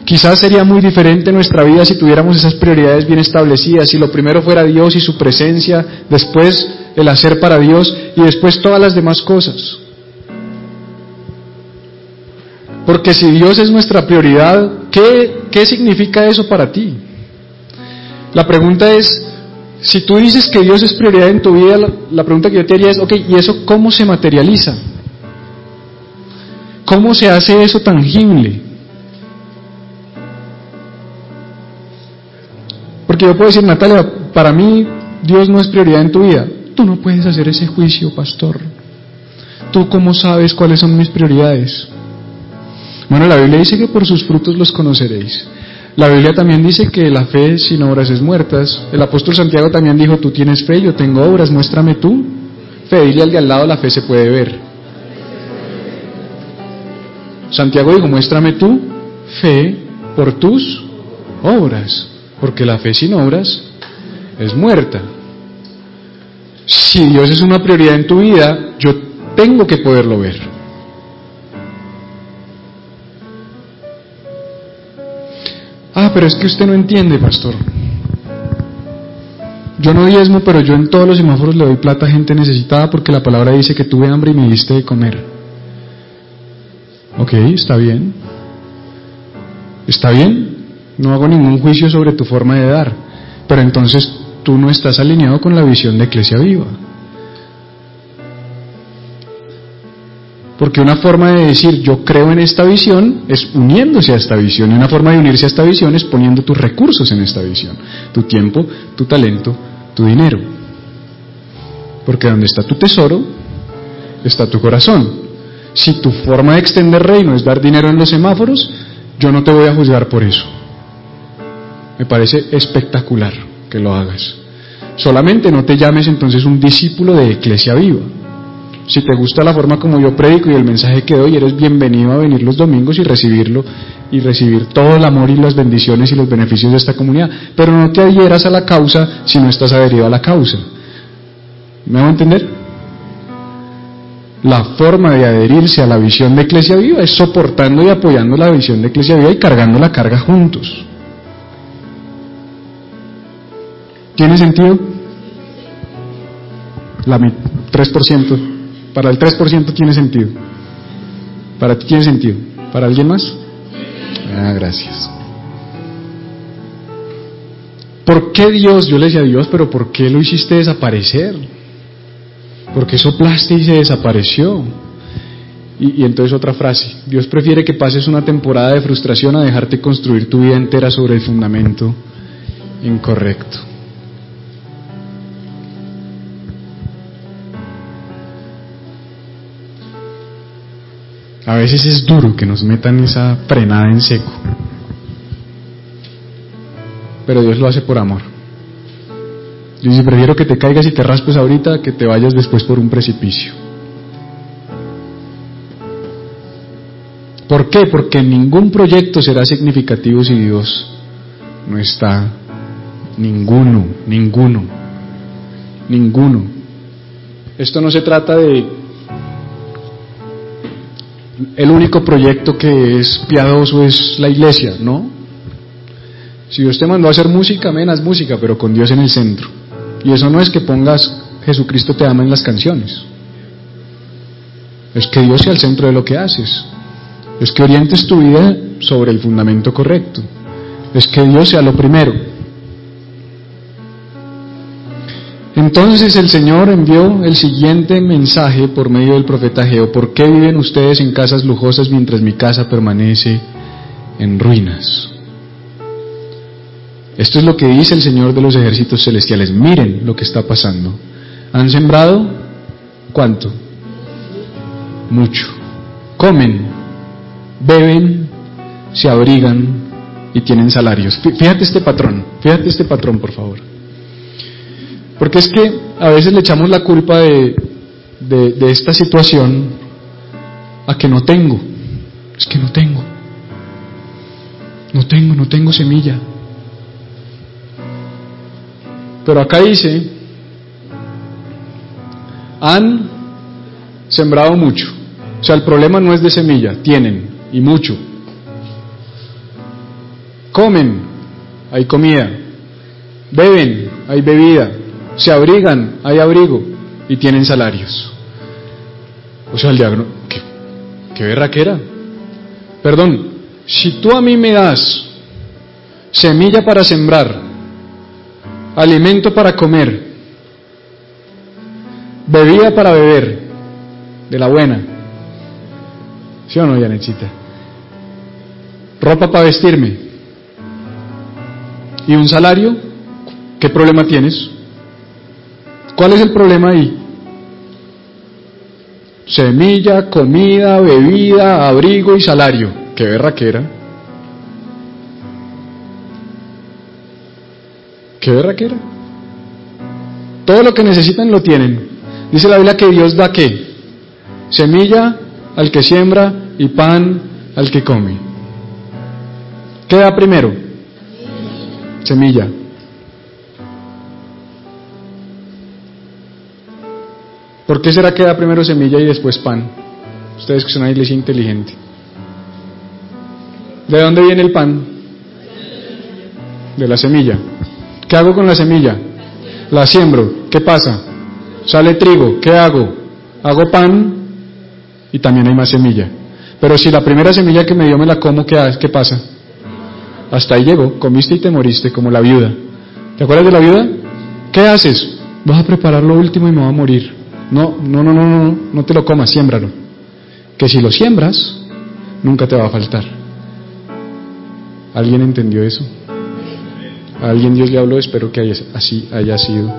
Quizás sería muy diferente nuestra vida si tuviéramos esas prioridades bien establecidas, si lo primero fuera Dios y su presencia, después el hacer para Dios y después todas las demás cosas. Porque si Dios es nuestra prioridad, ¿qué, qué significa eso para ti? La pregunta es, si tú dices que Dios es prioridad en tu vida, la, pregunta que yo te haría es, ok, ¿y eso cómo se materializa? ¿Cómo se hace eso tangible? Porque yo puedo decir, Natalia, para mí Dios no es prioridad en tu vida. Tú no puedes hacer ese juicio, pastor. ¿Tú cómo sabes cuáles son mis prioridades? Bueno, la Biblia dice que por sus frutos los conoceréis. La Biblia también dice que la fe sin obras es muertas. El apóstol Santiago también dijo, tú tienes fe, yo tengo obras, muéstrame tú. Fe, dile al de al lado, la fe se puede ver. Santiago dijo, muéstrame tú fe por tus obras, porque la fe sin obras es muerta. Si Dios es una prioridad en tu vida, yo tengo que poderlo ver. Ah, pero es que usted no entiende, pastor. Yo no diezmo, pero yo en todos los semáforos le doy plata a gente necesitada porque la palabra dice que tuve hambre y me diste de comer. Ok, está bien. Está bien. No hago ningún juicio sobre tu forma de dar. Pero entonces tú no estás alineado con la visión de Iglesia Viva. Porque una forma de decir yo creo en esta visión es uniéndose a esta visión y una forma de unirse a esta visión es poniendo tus recursos en esta visión, tu tiempo, tu talento, tu dinero. Porque donde está tu tesoro, está tu corazón. Si tu forma de extender reino es dar dinero en los semáforos, yo no te voy a juzgar por eso. Me parece espectacular que lo hagas. Solamente no te llames entonces un discípulo de Iglesia Viva si te gusta la forma como yo predico y el mensaje que doy, eres bienvenido a venir los domingos y recibirlo y recibir todo el amor y las bendiciones y los beneficios de esta comunidad. Pero no te adhieras a la causa si no estás adherido a la causa. ¿Me a entender? La forma de adherirse a la visión de Iglesia Viva es soportando y apoyando la visión de Iglesia Viva y cargando la carga juntos. ¿Tiene sentido? La 3%. Para el 3% tiene sentido. Para ti tiene sentido. ¿Para alguien más? Ah, gracias. ¿Por qué Dios? Yo le decía a Dios, pero ¿por qué lo hiciste desaparecer? ¿Por qué soplaste y se desapareció? Y, y, entonces otra frase, Dios prefiere que pases una temporada de frustración a dejarte construir tu vida entera sobre el fundamento incorrecto. A veces es duro que nos metan esa frenada en seco, pero Dios lo hace por amor. Dios dice, prefiero que te caigas y te raspes ahorita que te vayas después por un precipicio. ¿Por qué? Porque ningún proyecto será significativo si Dios no está. Ninguno, ninguno, ninguno. Esto no se trata de el único proyecto que es piadoso es la iglesia, ¿no? Si Dios te mandó a hacer música, menos música, pero con Dios en el centro. Y eso no es que pongas Jesucristo te ama en las canciones. Es que Dios sea el centro de lo que haces. Es que orientes tu vida sobre el fundamento correcto. Es que Dios sea lo primero. Entonces el Señor envió el siguiente mensaje por medio del profeta Geo. ¿Por qué viven ustedes en casas lujosas mientras mi casa permanece en ruinas? Esto es lo que dice el Señor de los ejércitos celestiales. Miren lo que está pasando. ¿Han sembrado cuánto? Mucho. Comen, beben, se abrigan y tienen salarios. Fíjate este patrón, fíjate este patrón, por favor. Porque es que a veces le echamos la culpa de, de, esta situación a que no tengo. Es que no tengo. No tengo, no tengo semilla. Pero acá dice, han sembrado mucho. O sea, el problema no es de semilla, tienen y mucho. Comen, hay comida. Beben, hay bebida se abrigan, hay abrigo y tienen salarios. O sea, el diagnóstico, ¿qué, qué berraquera? Perdón, si tú a mí me das semilla para sembrar, alimento para comer, bebida para beber, de la buena, ¿sí o no, Yanechita? Ropa para vestirme y un salario, ¿qué problema tienes? ¿Cuál es el problema ahí? Semilla, comida, bebida, abrigo y salario. Qué berraquera. Qué berraquera. Todo lo que necesitan lo tienen. Dice la Biblia que Dios da qué? Semilla al que siembra y pan al que come. ¿Qué da primero? Semilla. ¿Por qué será que da primero semilla y después pan? Ustedes que son una iglesia inteligente. ¿De dónde viene el pan? De la semilla. ¿Qué hago con la semilla? La siembro. ¿Qué pasa? Sale trigo. ¿Qué hago? Hago pan y también hay más semilla. Pero si la primera semilla que me dio me la como, ¿qué, qué pasa? Hasta ahí llegó. Comiste y te moriste, como la viuda. ¿Te acuerdas de la viuda? ¿Qué haces? Vas a preparar lo último y me va a morir. No, no, no, no, no, no te lo comas, siémbralo. Que si lo siembras, nunca te va a faltar. ¿Alguien entendió eso? ¿A alguien Dios le habló? Espero que así haya sido.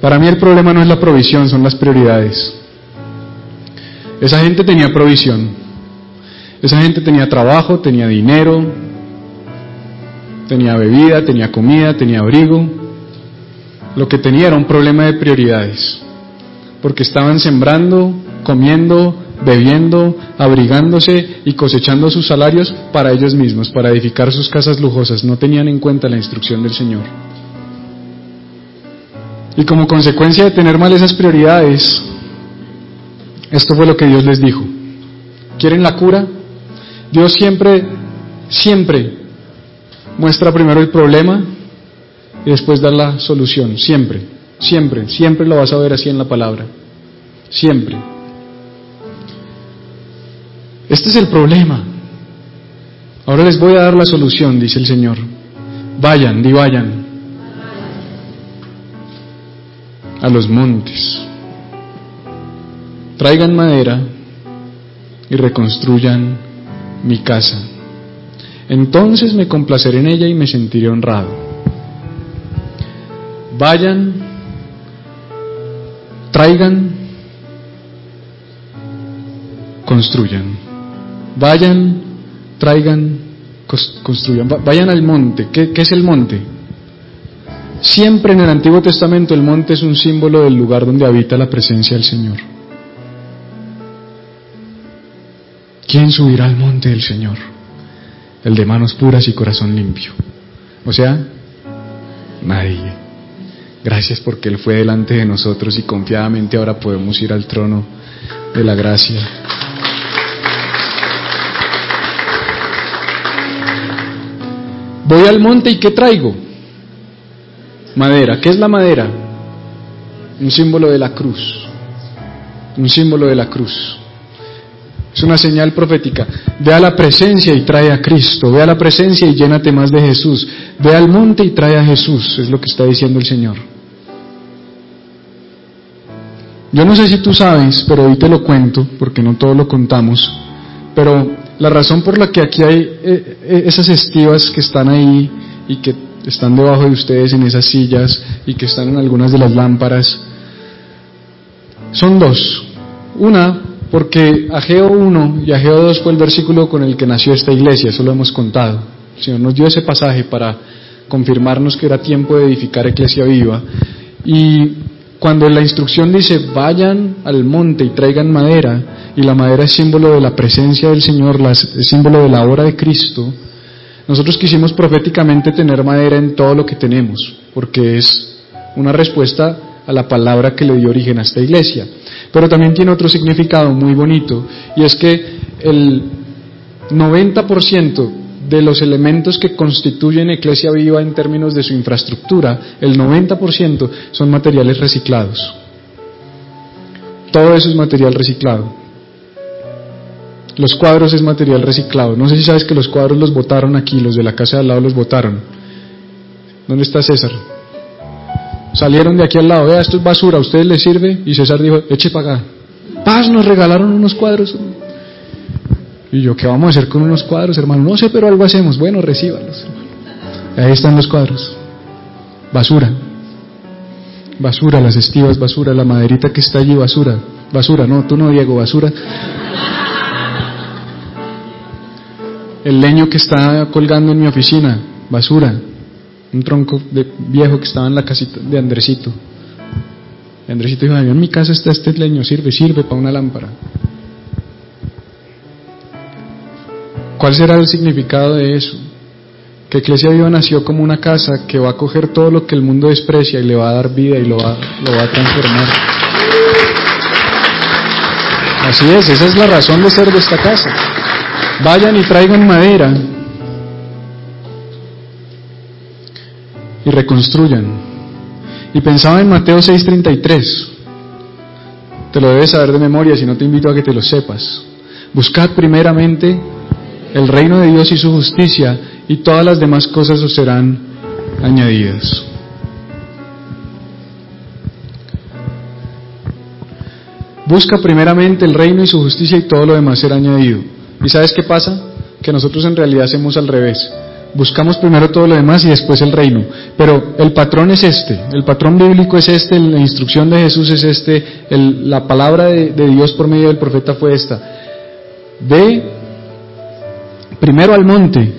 Para mí el problema no es la provisión, son las prioridades. Esa gente tenía provisión. Esa gente tenía trabajo, tenía dinero, tenía bebida, tenía comida, tenía abrigo. Lo que tenía era un problema de prioridades porque estaban sembrando, comiendo, bebiendo, abrigándose y cosechando sus salarios para ellos mismos, para edificar sus casas lujosas. No tenían en cuenta la instrucción del Señor. Y como consecuencia de tener mal esas prioridades, esto fue lo que Dios les dijo. ¿Quieren la cura? Dios siempre, siempre muestra primero el problema y después da la solución, siempre. Siempre, siempre lo vas a ver así en la palabra. Siempre. Este es el problema. Ahora les voy a dar la solución, dice el Señor. Vayan, di vayan a los montes. Traigan madera y reconstruyan mi casa. Entonces me complaceré en ella y me sentiré honrado. Vayan, traigan, construyan. Vayan, traigan, construyan. Vayan al monte. ¿Qué, ¿Qué, es el monte? Siempre en el Antiguo Testamento el monte es un símbolo del lugar donde habita la presencia del Señor. ¿Quién subirá al monte del Señor? El de manos puras y corazón limpio. O sea, nadie. Gracias porque Él fue delante de nosotros y confiadamente ahora podemos ir al trono de la gracia. Voy al monte y ¿qué traigo? Madera. ¿Qué es la madera? Un símbolo de la cruz. Un símbolo de la cruz. Es una señal profética. Ve a la presencia y trae a Cristo. Ve a la presencia y llénate más de Jesús. Ve al monte y trae a Jesús. Es lo que está diciendo el Señor. Yo no sé si tú sabes, pero hoy te lo cuento, porque no todo lo contamos. Pero la razón por la que aquí hay eh, eh, esas estivas que están ahí y que están debajo de ustedes en esas sillas y que están en algunas de las lámparas son dos. Una, porque Ageo 1 y Ageo 2 fue el versículo con el que nació esta iglesia, eso lo hemos contado. El Señor nos dio ese pasaje para confirmarnos que era tiempo de edificar iglesia viva. Y cuando la instrucción dice vayan al monte y traigan madera, y la madera es símbolo de la presencia del Señor, es símbolo de la obra de Cristo, nosotros quisimos proféticamente tener madera en todo lo que tenemos, porque es una respuesta a la palabra que le dio origen a esta iglesia. Pero también tiene otro significado muy bonito, y es que el 90% de los elementos que constituyen Iglesia Viva en términos de su infraestructura, el 90% son materiales reciclados. Todo eso es material reciclado. Los cuadros es material reciclado. No sé si sabes que los cuadros los botaron aquí, los de la casa de al lado los botaron. ¿Dónde está César? Salieron de aquí al lado, vea, esto es basura, ¿a ustedes les sirve? Y César dijo, eche para acá. Paz, nos regalaron unos cuadros. Y yo, ¿qué vamos a hacer con unos cuadros, hermano? No sé, pero algo hacemos. Bueno, recíbalos. Ahí están los cuadros. Basura. Basura, las estivas, basura, la maderita que está allí, basura. Basura, no, tú no, Diego, basura. El leño que está colgando en mi oficina, basura. Un tronco de viejo que estaba en la casita de Andresito. Andresito dijo, en mi casa está este leño, sirve, sirve para una lámpara. ¿Cuál será el significado de eso? Que Iglesia Viva nació como una casa que va a coger todo lo que el mundo desprecia y le va a dar vida y lo va, lo va a transformar. Así es, esa es la razón de ser de esta casa. Vayan y traigan madera y reconstruyan. Y pensaba en Mateo 6:33. Te lo debes saber de memoria, si no te invito a que te lo sepas. Buscad primeramente el reino de Dios y su justicia, y todas las demás cosas os serán añadidas. Busca primeramente el reino y su justicia y todo lo demás será añadido. ¿Y sabes qué pasa? Que nosotros en realidad hacemos al revés. Buscamos primero todo lo demás y después el reino. Pero el patrón es este, el patrón bíblico es este, la instrucción de Jesús es este, la palabra de, de Dios por medio del profeta fue esta. Ve primero al monte,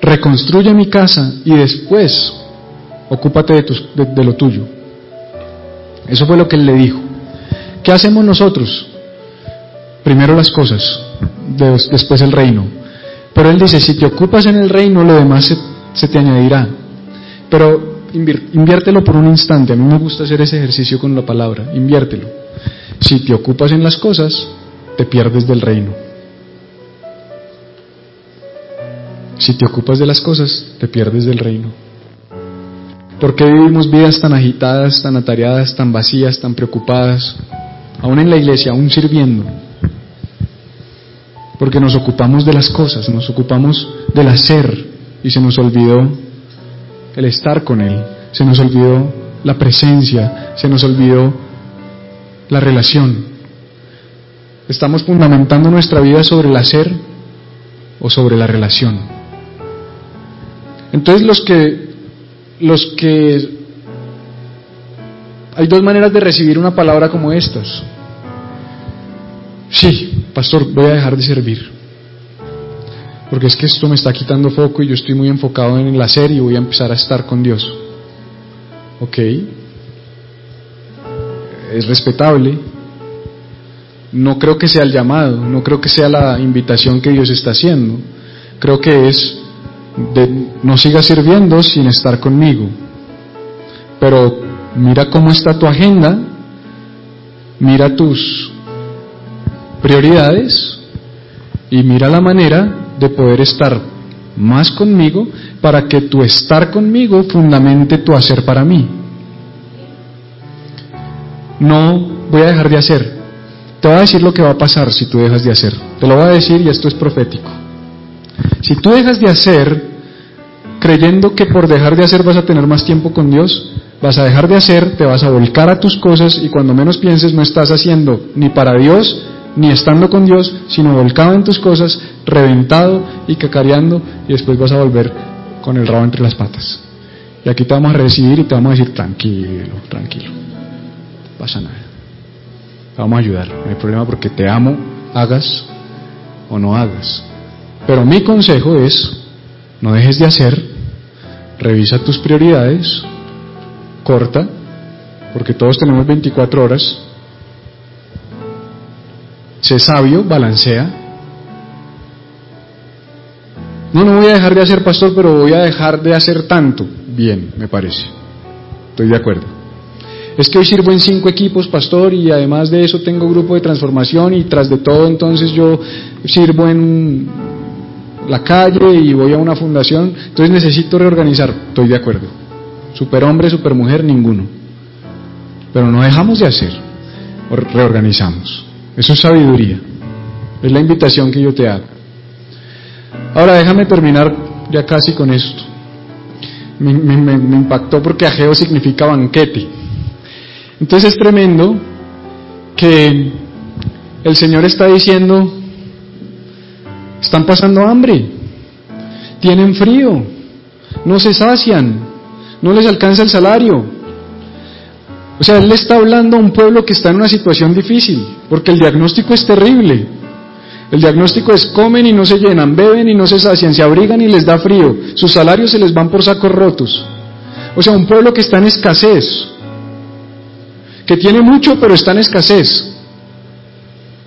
reconstruye mi casa y después ocúpate de, de, lo tuyo. Eso fue lo que él le dijo. ¿Qué hacemos nosotros? Primero las cosas, después el reino. Pero él dice, si te ocupas en el reino, lo demás se, se te añadirá. Pero inviértelo por un instante. A mí me gusta hacer ese ejercicio con la palabra. Inviértelo. Si te ocupas en las cosas, te pierdes del reino. Si te ocupas de las cosas, te pierdes del reino. ¿Por qué vivimos vidas tan agitadas, tan atareadas, tan vacías, tan preocupadas? Aún en la iglesia, aún sirviendo. Porque nos ocupamos de las cosas, nos ocupamos del hacer y se nos olvidó el estar con Él, se nos olvidó la presencia, se nos olvidó la relación. estamos fundamentando nuestra vida sobre el hacer o sobre la relación. Entonces los que los que hay dos maneras de recibir una palabra como estas. Sí, pastor, voy a dejar de servir. Porque es que esto me está quitando foco y yo estoy muy enfocado en el hacer y voy a empezar a estar con Dios. Ok. Es respetable. No creo que sea el llamado, no creo que sea la invitación que Dios está haciendo. Creo que es de no sigas sirviendo sin estar conmigo. Pero mira cómo está tu agenda, mira tus prioridades y mira la manera de poder estar más conmigo para que tu estar conmigo fundamente tu hacer para mí. No voy a dejar de hacer. Te voy a decir lo que va a pasar si tú dejas de hacer. Te lo voy a decir y esto es profético. Si tú dejas de hacer creyendo que por dejar de hacer vas a tener más tiempo con Dios, vas a dejar de hacer, te vas a volcar a tus cosas y cuando menos pienses no estás haciendo ni para Dios ni estando con Dios, sino volcado en tus cosas, reventado y cacareando, y después vas a volver con el rabo entre las patas. Y aquí te vamos a recibir y te vamos a decir, tranquilo, tranquilo, no pasa nada. Te vamos a ayudar, no hay problema porque te amo, hagas o no hagas. Pero mi consejo es, no dejes de hacer, revisa tus prioridades, corta, porque todos tenemos 24 horas, Sé sabio, balancea. No, no voy a dejar de hacer pastor, pero voy a dejar de hacer tanto. Bien, me parece. Estoy de acuerdo. Es que hoy sirvo en cinco equipos, pastor, y además de eso tengo grupo de transformación y tras de todo entonces yo sirvo en la calle y voy a una fundación, entonces necesito reorganizar. Estoy de acuerdo. Superhombre, supermujer, ninguno. Pero no dejamos de hacer, reorganizamos. Eso es sabiduría. Es la invitación que yo te hago. Ahora déjame terminar ya casi con esto. Me, impactó porque ajeo significa banquete. Entonces es tremendo que el Señor está diciendo, están pasando hambre, tienen frío, no se sacian, no les alcanza el salario, o sea, Él le está hablando a un pueblo que está en una situación difícil, porque el diagnóstico es terrible. El diagnóstico es comen y no se llenan, beben y no se sacian, se abrigan y les da frío, sus salarios se les van por sacos rotos. O sea, un pueblo que está en escasez, que tiene mucho pero está en escasez.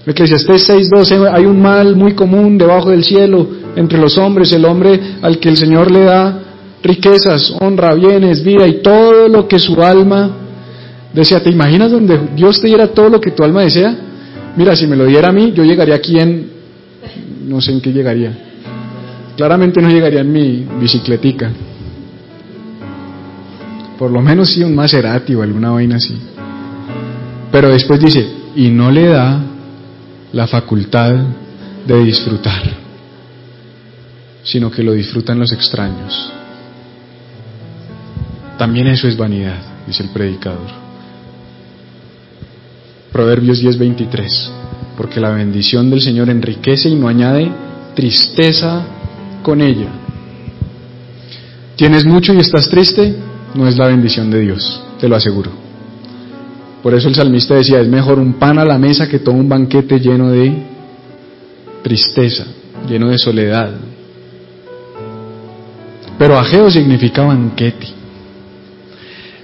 Eclesiastés 6:12, hay un mal muy común debajo del cielo entre los hombres, el hombre al que el Señor le da riquezas, honra, bienes, vida y todo lo que su alma Decía, ¿te imaginas donde Dios te diera todo lo que tu alma desea? Mira, si me lo diera a mí, yo llegaría aquí en... no sé en qué llegaría. Claramente no llegaría en mi bicicletica. Por lo menos sí un Maserati o alguna vaina así. Pero después dice, y no le da la facultad de disfrutar, sino que lo disfrutan los extraños. También eso es vanidad, dice el predicador. Proverbios 10:23, porque la bendición del Señor enriquece y no añade tristeza con ella. ¿Tienes mucho y estás triste? No es la bendición de Dios, te lo aseguro. Por eso el salmista decía, es mejor un pan a la mesa que todo un banquete lleno de tristeza, lleno de soledad. Pero ajeo significa banquete.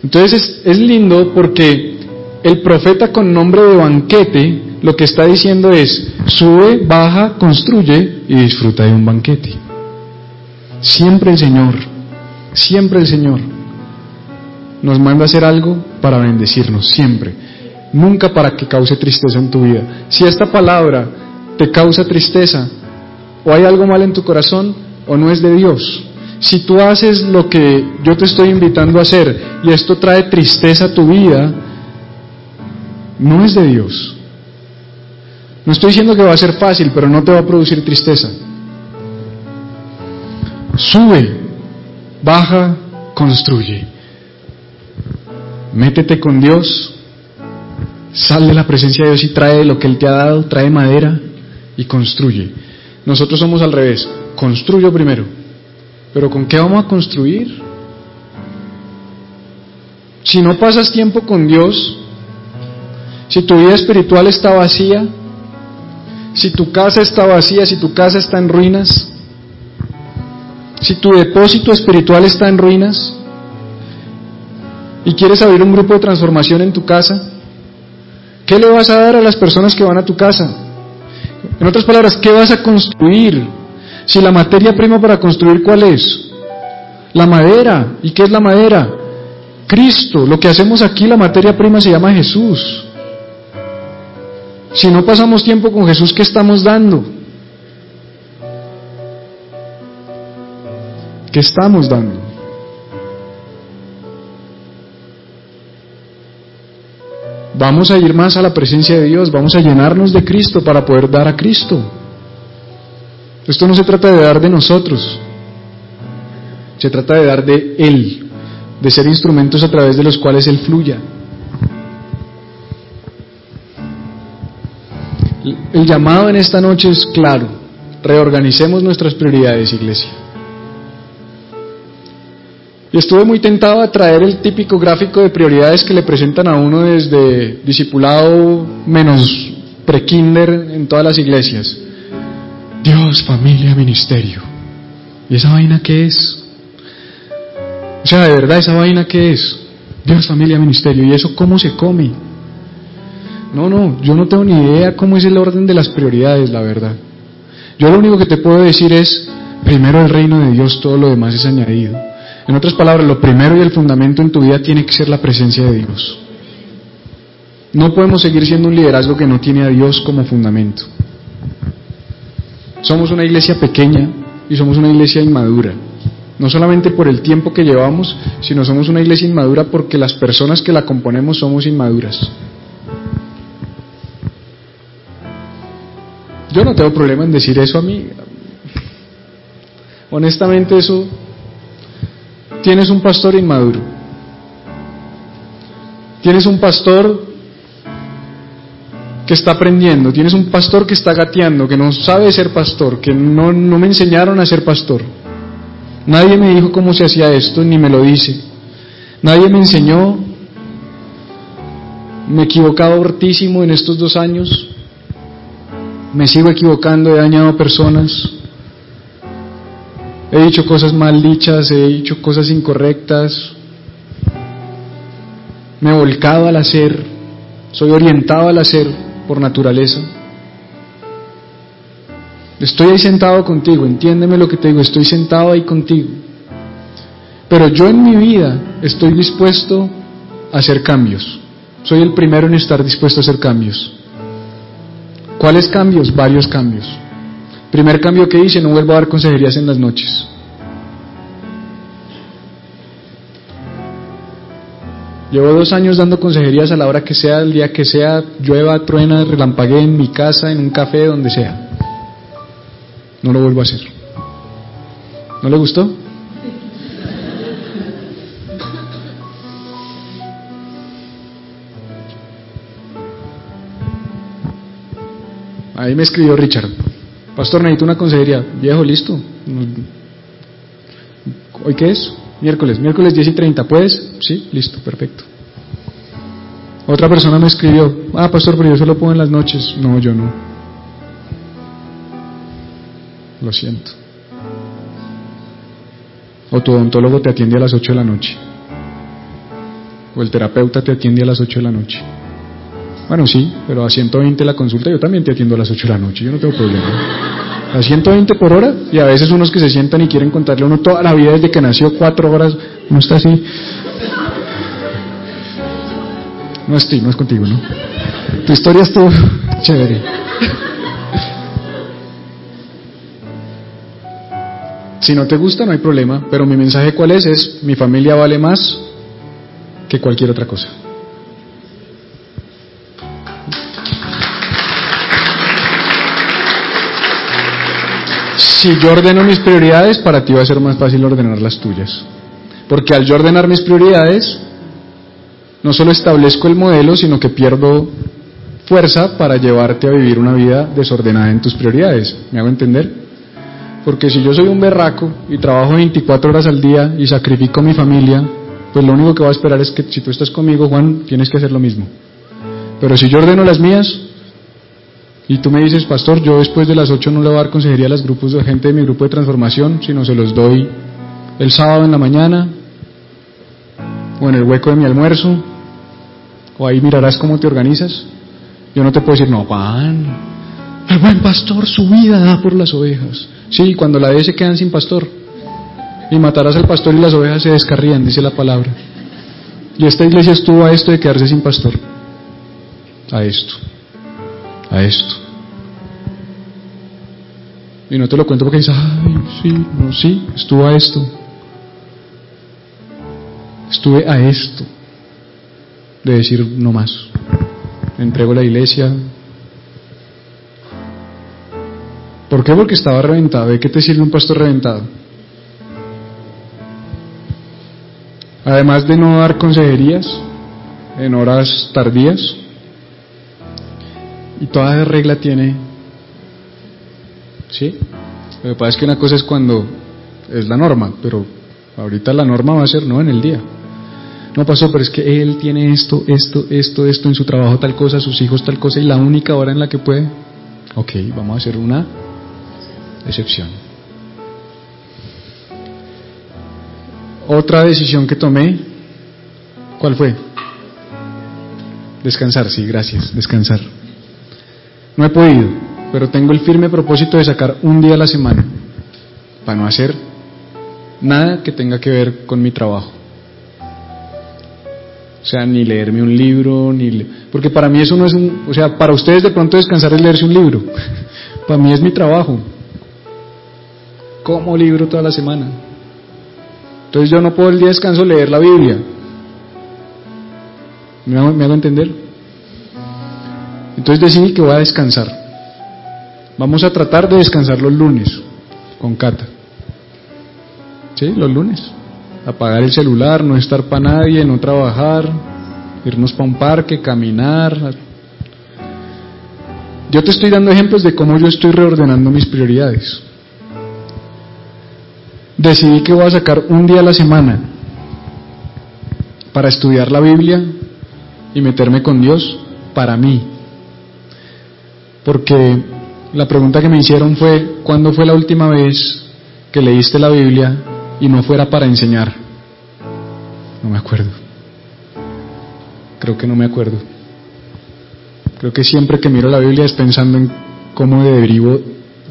Entonces es, es lindo porque el profeta con nombre de banquete lo que está diciendo es, sube, baja, construye y disfruta de un banquete. Siempre el Señor, siempre el Señor nos manda a hacer algo para bendecirnos, siempre. Nunca para que cause tristeza en tu vida. Si esta palabra te causa tristeza, o hay algo mal en tu corazón, o no es de Dios. Si tú haces lo que yo te estoy invitando a hacer y esto trae tristeza a tu vida, no es de Dios. No estoy diciendo que va a ser fácil, pero no te va a producir tristeza. Sube, baja, construye. Métete con Dios Sal de la presencia de Dios y trae lo que Él te ha dado, trae madera y construye. Nosotros somos al revés, construyo primero. Pero ¿con qué vamos a construir? Si no pasas tiempo con Dios, si tu vida espiritual está vacía, si tu casa está vacía, si tu casa está en ruinas, si tu depósito espiritual está en ruinas y quieres abrir un grupo de transformación en tu casa, ¿qué le vas a dar a las personas que van a tu casa? En otras palabras, ¿qué vas a construir? Si la materia prima para construir, ¿cuál es? La madera. ¿Y qué es la madera? Cristo. Lo que hacemos aquí, la materia prima se llama Jesús. Si no pasamos tiempo con Jesús, ¿qué estamos dando? ¿Qué estamos dando? Vamos a ir más a la presencia de Dios, vamos a llenarnos de Cristo para poder dar a Cristo. Esto no se trata de dar de nosotros, se trata de dar de Él, de ser instrumentos a través de los cuales Él fluya. El llamado en esta noche es claro, reorganicemos nuestras prioridades, iglesia. Y estuve muy tentado a traer el típico gráfico de prioridades que le presentan a uno desde discipulado menos prekinder en todas las iglesias. Dios, familia, ministerio. ¿Y esa vaina qué es? O sea, de verdad, esa vaina qué es? Dios, familia, ministerio. ¿Y eso cómo se come? No, no, yo no tengo ni idea cómo es el orden de las prioridades, la verdad. Yo lo único que te puedo decir es, primero el reino de Dios, todo lo demás es añadido. En otras palabras, lo primero y el fundamento en tu vida tiene que ser la presencia de Dios. No podemos seguir siendo un liderazgo que no tiene a Dios como fundamento. Somos una iglesia pequeña y somos una iglesia inmadura. No solamente por el tiempo que llevamos, sino somos una iglesia inmadura porque las personas que la componemos somos inmaduras. Yo no tengo problema en decir eso a mí. Honestamente eso Tienes un pastor inmaduro. Tienes un pastor que está aprendiendo. Tienes un pastor que está gateando, que no sabe ser pastor, que no, no me enseñaron a ser pastor. Nadie me dijo cómo se hacía esto, ni me lo dice. Nadie me enseñó. Me he equivocado en estos dos años. Me sigo equivocando, he dañado personas. He dicho cosas mal dichas, he dicho cosas incorrectas. Me he volcado al hacer, soy orientado al hacer por naturaleza. Estoy ahí sentado contigo, entiéndeme lo que te digo, estoy sentado ahí contigo. Pero yo en mi vida estoy dispuesto a hacer cambios. Soy el primero en estar dispuesto a hacer cambios. ¿Cuáles cambios? Varios cambios. Primer cambio que hice, no vuelvo a dar consejerías en las noches. Llevo dos años dando consejerías a la hora que sea, el día que sea, llueva, truena, relampaguee en mi casa, en un café, donde sea. No lo vuelvo a hacer. ¿No le gustó? Ahí me escribió Richard. Pastor, necesito una consejería. Viejo, listo. ¿Hoy qué es? Miércoles. Miércoles 10 y 30. ¿Puedes? Sí, listo, perfecto. Otra persona me escribió, ah, pastor, pero yo solo puedo en las noches. No, yo no. Lo siento. O tu odontólogo te atiende a las 8 de la noche. O el terapeuta te atiende a las 8 de la noche. Bueno, sí, pero a 120 la consulta yo también te atiendo a las 8 de la noche, yo no tengo problema. A 120 por hora y a veces unos que se sientan y quieren contarle a uno toda la vida desde que nació, cuatro horas, no está así. No estoy, no es contigo, ¿no? Tu historia estuvo chévere. Si no te gusta, no hay problema, pero mi mensaje cuál es? Es, mi familia vale más que cualquier otra cosa. Si yo ordeno mis prioridades, para ti va a ser más fácil ordenar las tuyas. Porque al yo ordenar mis prioridades, no solo establezco el modelo, sino que pierdo fuerza para llevarte a vivir una vida desordenada en tus prioridades. ¿Me hago entender? Porque si yo soy un berraco y trabajo 24 horas al día y sacrifico a mi familia, pues lo único que voy a esperar es que si tú estás conmigo, Juan, tienes que hacer lo mismo. Pero si yo ordeno las mías y tú me dices, pastor, yo después de las 8 no le voy a dar consejería a los grupos de gente de mi grupo de transformación, sino se los doy el sábado en la mañana o en el hueco de mi almuerzo, o ahí mirarás cómo te organizas. Yo no te puedo decir, no, Juan, el buen pastor su vida da por las ovejas. Sí, cuando la dé se quedan sin pastor. Y matarás al pastor y las ovejas se descarrían, dice la palabra. Y esta iglesia estuvo a esto de quedarse sin pastor. A esto. A esto. Y no te lo cuento porque dices, ay, sí, no, sí, estuvo a esto. Estuve a esto de decir no más. Entrego la iglesia. ¿Por qué? Porque estaba reventado. ¿De qué te sirve un pastor reventado? Además de no dar consejerías en horas tardías, y toda regla tiene, ¿sí? Lo que pasa es que una cosa es cuando es la norma, pero ahorita la norma va a ser no en el día. No pasó, pero es que él tiene esto, esto, esto, esto en su trabajo, tal cosa, sus hijos, tal cosa, y la única hora en la que puede. Ok, vamos a hacer una excepción. Otra decisión que tomé, ¿cuál fue? Descansar, sí, gracias, descansar. No he podido, pero tengo el firme propósito de sacar un día a la semana para no hacer nada que tenga que ver con mi trabajo. O sea, ni leerme un libro, ni... Porque para mí eso no es un... O sea, para ustedes de pronto descansar es leerse un libro. [LAUGHS] para mí es mi trabajo. Como libro toda la semana. Entonces yo no puedo el día de descanso leer la Biblia. ¿Me hago, ¿Me hago entender? Entonces decidí que voy a descansar. Vamos a tratar de descansar los lunes con Cata. ¿Sí? Los lunes apagar el celular, no estar para nadie, no trabajar, irnos para un parque, caminar. Yo te estoy dando ejemplos de cómo yo estoy reordenando mis prioridades. Decidí que voy a sacar un día a la semana para estudiar la Biblia y meterme con Dios para mí. Porque la pregunta que me hicieron fue, ¿cuándo fue la última vez que leíste la Biblia y no fuera para enseñar? No me acuerdo. Creo que no me acuerdo. Creo que siempre que miro la Biblia es pensando en cómo derivo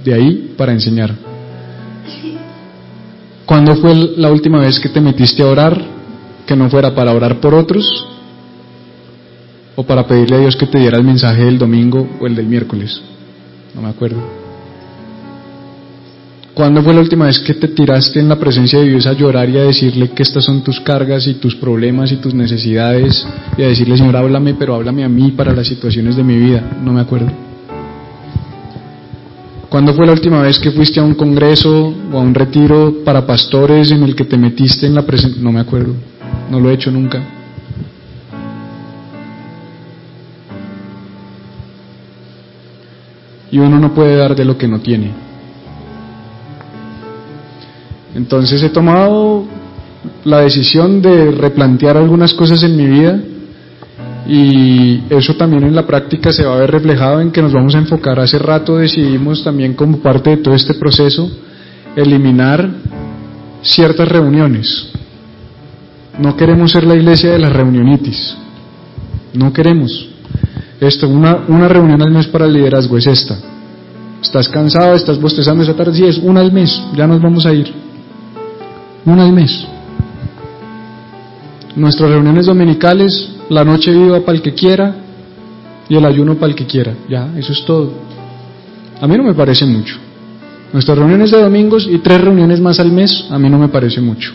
de ahí para enseñar. ¿Cuándo fue la última vez que te metiste a orar que no fuera para orar por otros o para pedirle a Dios que te diera el mensaje del domingo o el del miércoles? No me acuerdo. ¿Cuándo fue la última vez que te tiraste en la presencia de Dios a llorar y a decirle que estas son tus cargas y tus problemas y tus necesidades y a decirle, Señor, háblame, pero háblame a mí para las situaciones de mi vida? No me acuerdo. ¿Cuándo fue la última vez que fuiste a un congreso o a un retiro para pastores en el que te metiste en la presencia? No me acuerdo. No lo he hecho nunca. Y uno no puede dar de lo que no tiene. Entonces he tomado la decisión de replantear algunas cosas en mi vida y eso también en la práctica se va a ver reflejado en que nos vamos a enfocar. Hace rato decidimos también como parte de todo este proceso eliminar ciertas reuniones. No queremos ser la iglesia de las reunionitis. No queremos. Esto, una, una reunión al mes para el liderazgo es esta. Estás cansado, estás bostezando esa tarde, sí, es una al mes, ya nos vamos a ir una al mes. Nuestras reuniones dominicales, la noche viva para el que quiera y el ayuno para el que quiera. Ya, eso es todo. A mí no me parece mucho. Nuestras reuniones de domingos y tres reuniones más al mes, a mí no me parece mucho.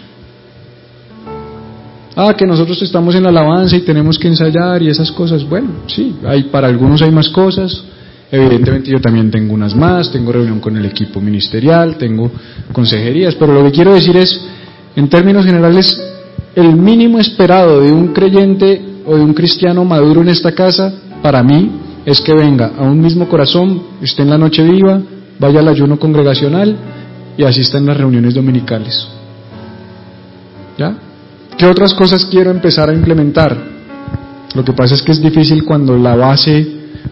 Ah, que nosotros estamos en la alabanza y tenemos que ensayar y esas cosas. Bueno, sí, hay, para algunos hay más cosas. Evidentemente yo también tengo unas más, tengo reunión con el equipo ministerial, tengo consejerías, pero lo que quiero decir es en términos generales, el mínimo esperado de un creyente o de un cristiano maduro en esta casa, para mí, es que venga a un mismo corazón, esté en la noche viva, vaya al ayuno congregacional y asista en las reuniones dominicales. ¿Ya? ¿Qué otras cosas quiero empezar a implementar? Lo que pasa es que es difícil cuando la base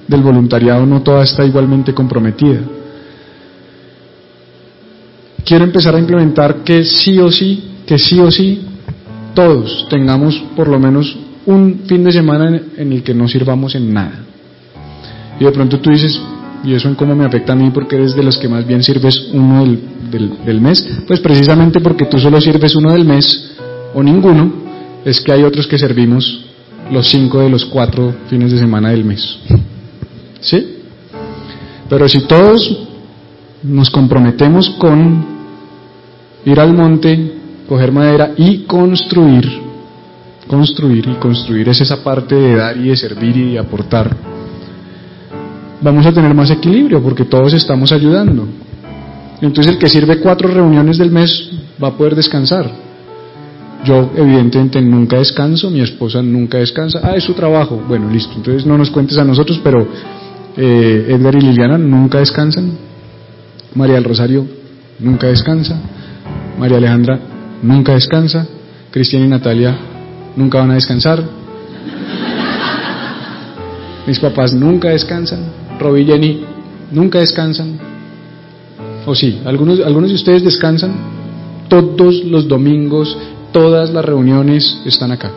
del voluntariado no toda está igualmente comprometida. Quiero empezar a implementar que sí o sí, que sí o sí, todos tengamos por lo menos un fin de semana en el que no sirvamos en nada. Y de pronto tú dices, ¿y eso en cómo me afecta a mí porque eres de los que más bien sirves uno del, del mes? Pues precisamente porque tú solo sirves uno del mes o ninguno, es que hay otros que servimos los cinco de los cuatro fines de semana del mes. ¿Sí? Pero si todos nos comprometemos con ir al monte, coger madera y construir, construir y construir es esa parte de dar y de servir y de aportar, vamos a tener más equilibrio porque todos estamos ayudando. Entonces el que sirve cuatro reuniones del mes va a poder descansar. Yo evidentemente nunca descanso, mi esposa nunca descansa. Ah, es su trabajo. Bueno, listo. Entonces no nos cuentes a nosotros, pero eh, Edgar y Liliana nunca descansan. María del Rosario nunca descansa. María Alejandra nunca descansa. Cristian y Natalia nunca van a descansar. Mis papás nunca descansan. Robbie y Jenny nunca descansan. O sí, algunos, algunos de ustedes descansan todos los domingos Todas las reuniones están acá.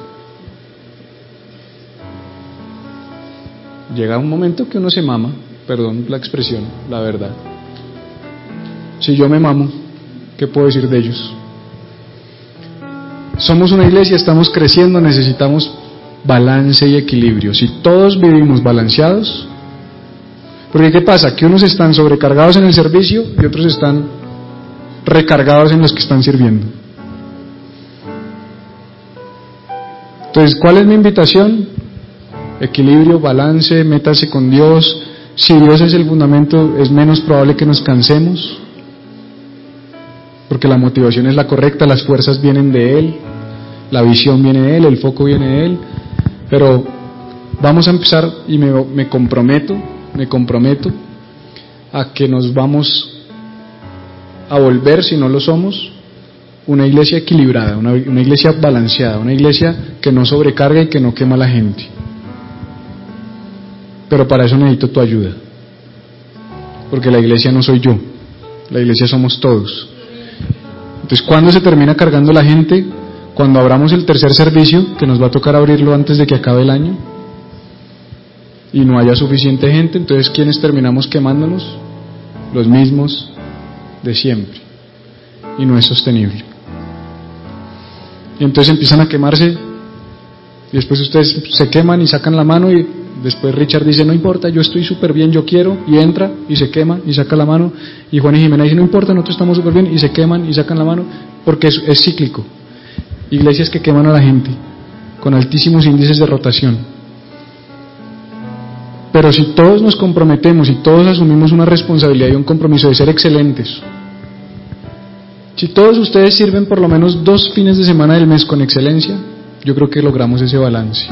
Llega un momento que uno se mama, perdón la expresión, la verdad. Si yo me mamo, ¿qué puedo decir de ellos? Somos una iglesia, estamos creciendo, necesitamos balance y equilibrio. Si todos vivimos balanceados, porque ¿qué pasa? Que unos están sobrecargados en el servicio y otros están recargados en los que están sirviendo. Entonces, ¿cuál es mi invitación? Equilibrio, balance, métase con Dios. Si Dios es el fundamento, es menos probable que nos cansemos, porque la motivación es la correcta, las fuerzas vienen de Él, la visión viene de Él, el foco viene de Él. Pero vamos a empezar y me, me comprometo, me comprometo a que nos vamos a volver, si no lo somos, una iglesia equilibrada, una, iglesia balanceada, una iglesia que no sobrecarga y que no quema a la gente. Pero para eso necesito tu ayuda. Porque la iglesia no soy yo, la iglesia somos todos. Entonces, ¿cuándo se termina cargando la gente? Cuando abramos el tercer servicio, que nos va a tocar abrirlo antes de que acabe el año, y no haya suficiente gente, entonces ¿quiénes terminamos quemándonos? Los mismos de siempre. Y no es sostenible. Y entonces empiezan a quemarse y después ustedes se queman y sacan la mano y después Richard dice, no importa, yo estoy súper bien, yo quiero, y entra y se quema y saca la mano. Y Juan y Jimena dicen, no importa, nosotros estamos súper bien, y se queman y sacan la mano, porque es, es cíclico. Iglesias que queman a la gente, con altísimos índices de rotación. Pero si todos nos comprometemos y todos asumimos una responsabilidad y un compromiso de ser excelentes, si todos ustedes sirven por lo menos dos fines de semana del mes con excelencia, yo creo que logramos ese balance.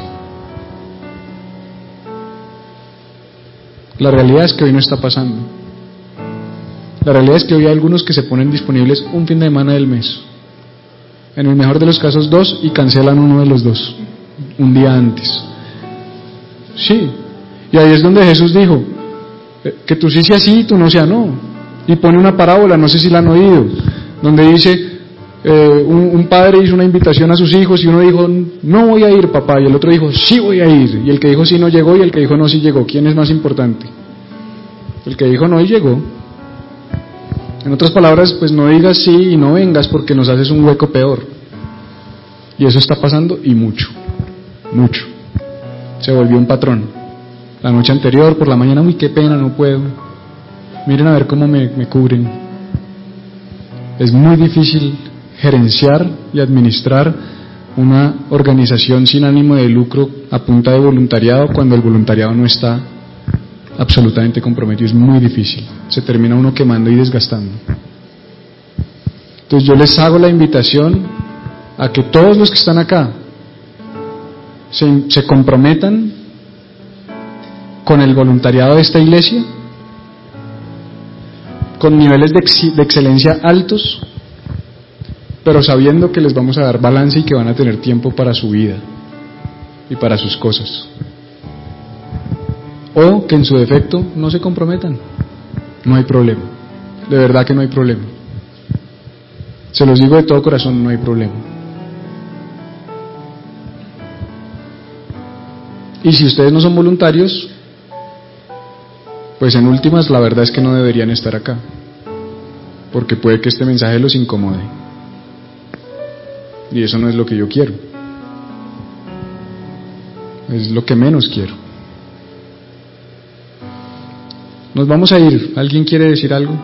La realidad es que hoy no está pasando. La realidad es que hoy hay algunos que se ponen disponibles un fin de semana del mes. En el mejor de los casos dos y cancelan uno de los dos, un día antes. Sí, y ahí es donde Jesús dijo, eh, que tú sí seas sí y tú no seas no. Y pone una parábola, no sé si la han oído donde dice, eh, un, padre hizo una invitación a sus hijos y uno dijo, no voy a ir papá, y el otro dijo, sí voy a ir, y el que dijo sí no llegó y el que dijo no sí llegó. ¿Quién es más importante? El que dijo no y llegó. En otras palabras, pues no digas sí y no vengas porque nos haces un hueco peor. Y eso está pasando y mucho, mucho. Se volvió un patrón. La noche anterior, por la mañana, uy, qué pena, no puedo. Miren a ver cómo me, me cubren. Es muy difícil gerenciar y administrar una organización sin ánimo de lucro a punta de voluntariado cuando el voluntariado no está absolutamente comprometido. Es muy difícil. Se termina uno quemando y desgastando. Entonces yo les hago la invitación a que todos los que están acá se, se comprometan con el voluntariado de esta iglesia, con niveles de, ex- de excelencia altos, pero sabiendo que les vamos a dar balance y que van a tener tiempo para su vida y para sus cosas. O que en su defecto no se comprometan. No hay problema. De verdad que no hay problema. Se los digo de todo corazón, no hay problema. Y si ustedes no son voluntarios, pues en últimas la verdad es que no deberían estar acá. Porque puede que este mensaje los incomode. Y eso no es lo que yo quiero. Es lo que menos quiero. Nos vamos a ir. ¿Alguien quiere decir algo?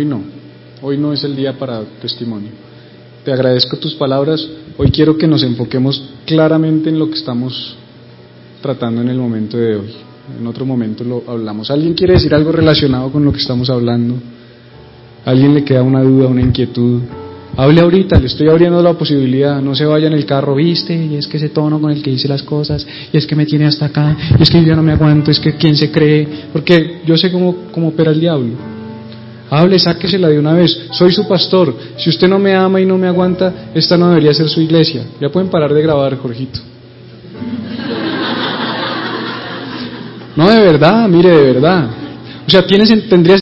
Hoy no. Hoy no es el día para testimonio. Te agradezco tus palabras. Hoy quiero que nos enfoquemos claramente en lo que estamos tratando en el momento de hoy. En otro momento lo hablamos. ¿Alguien quiere decir algo relacionado con lo que estamos hablando? ¿Alguien le queda una duda, una inquietud? Hable ahorita, le estoy abriendo la posibilidad, no se vaya en el carro, viste, y es que ese tono con el que dice las cosas, y es que me tiene hasta acá, y es que yo no me aguanto, es que quién se cree, porque yo sé cómo, cómo opera el diablo. Hable, sáquesela de una vez. Soy su pastor. Si usted no me ama y no me aguanta, esta no debería ser su iglesia. Ya pueden parar de grabar, Jorgito. No, de verdad, mire, de verdad. O sea, tienes, tendrías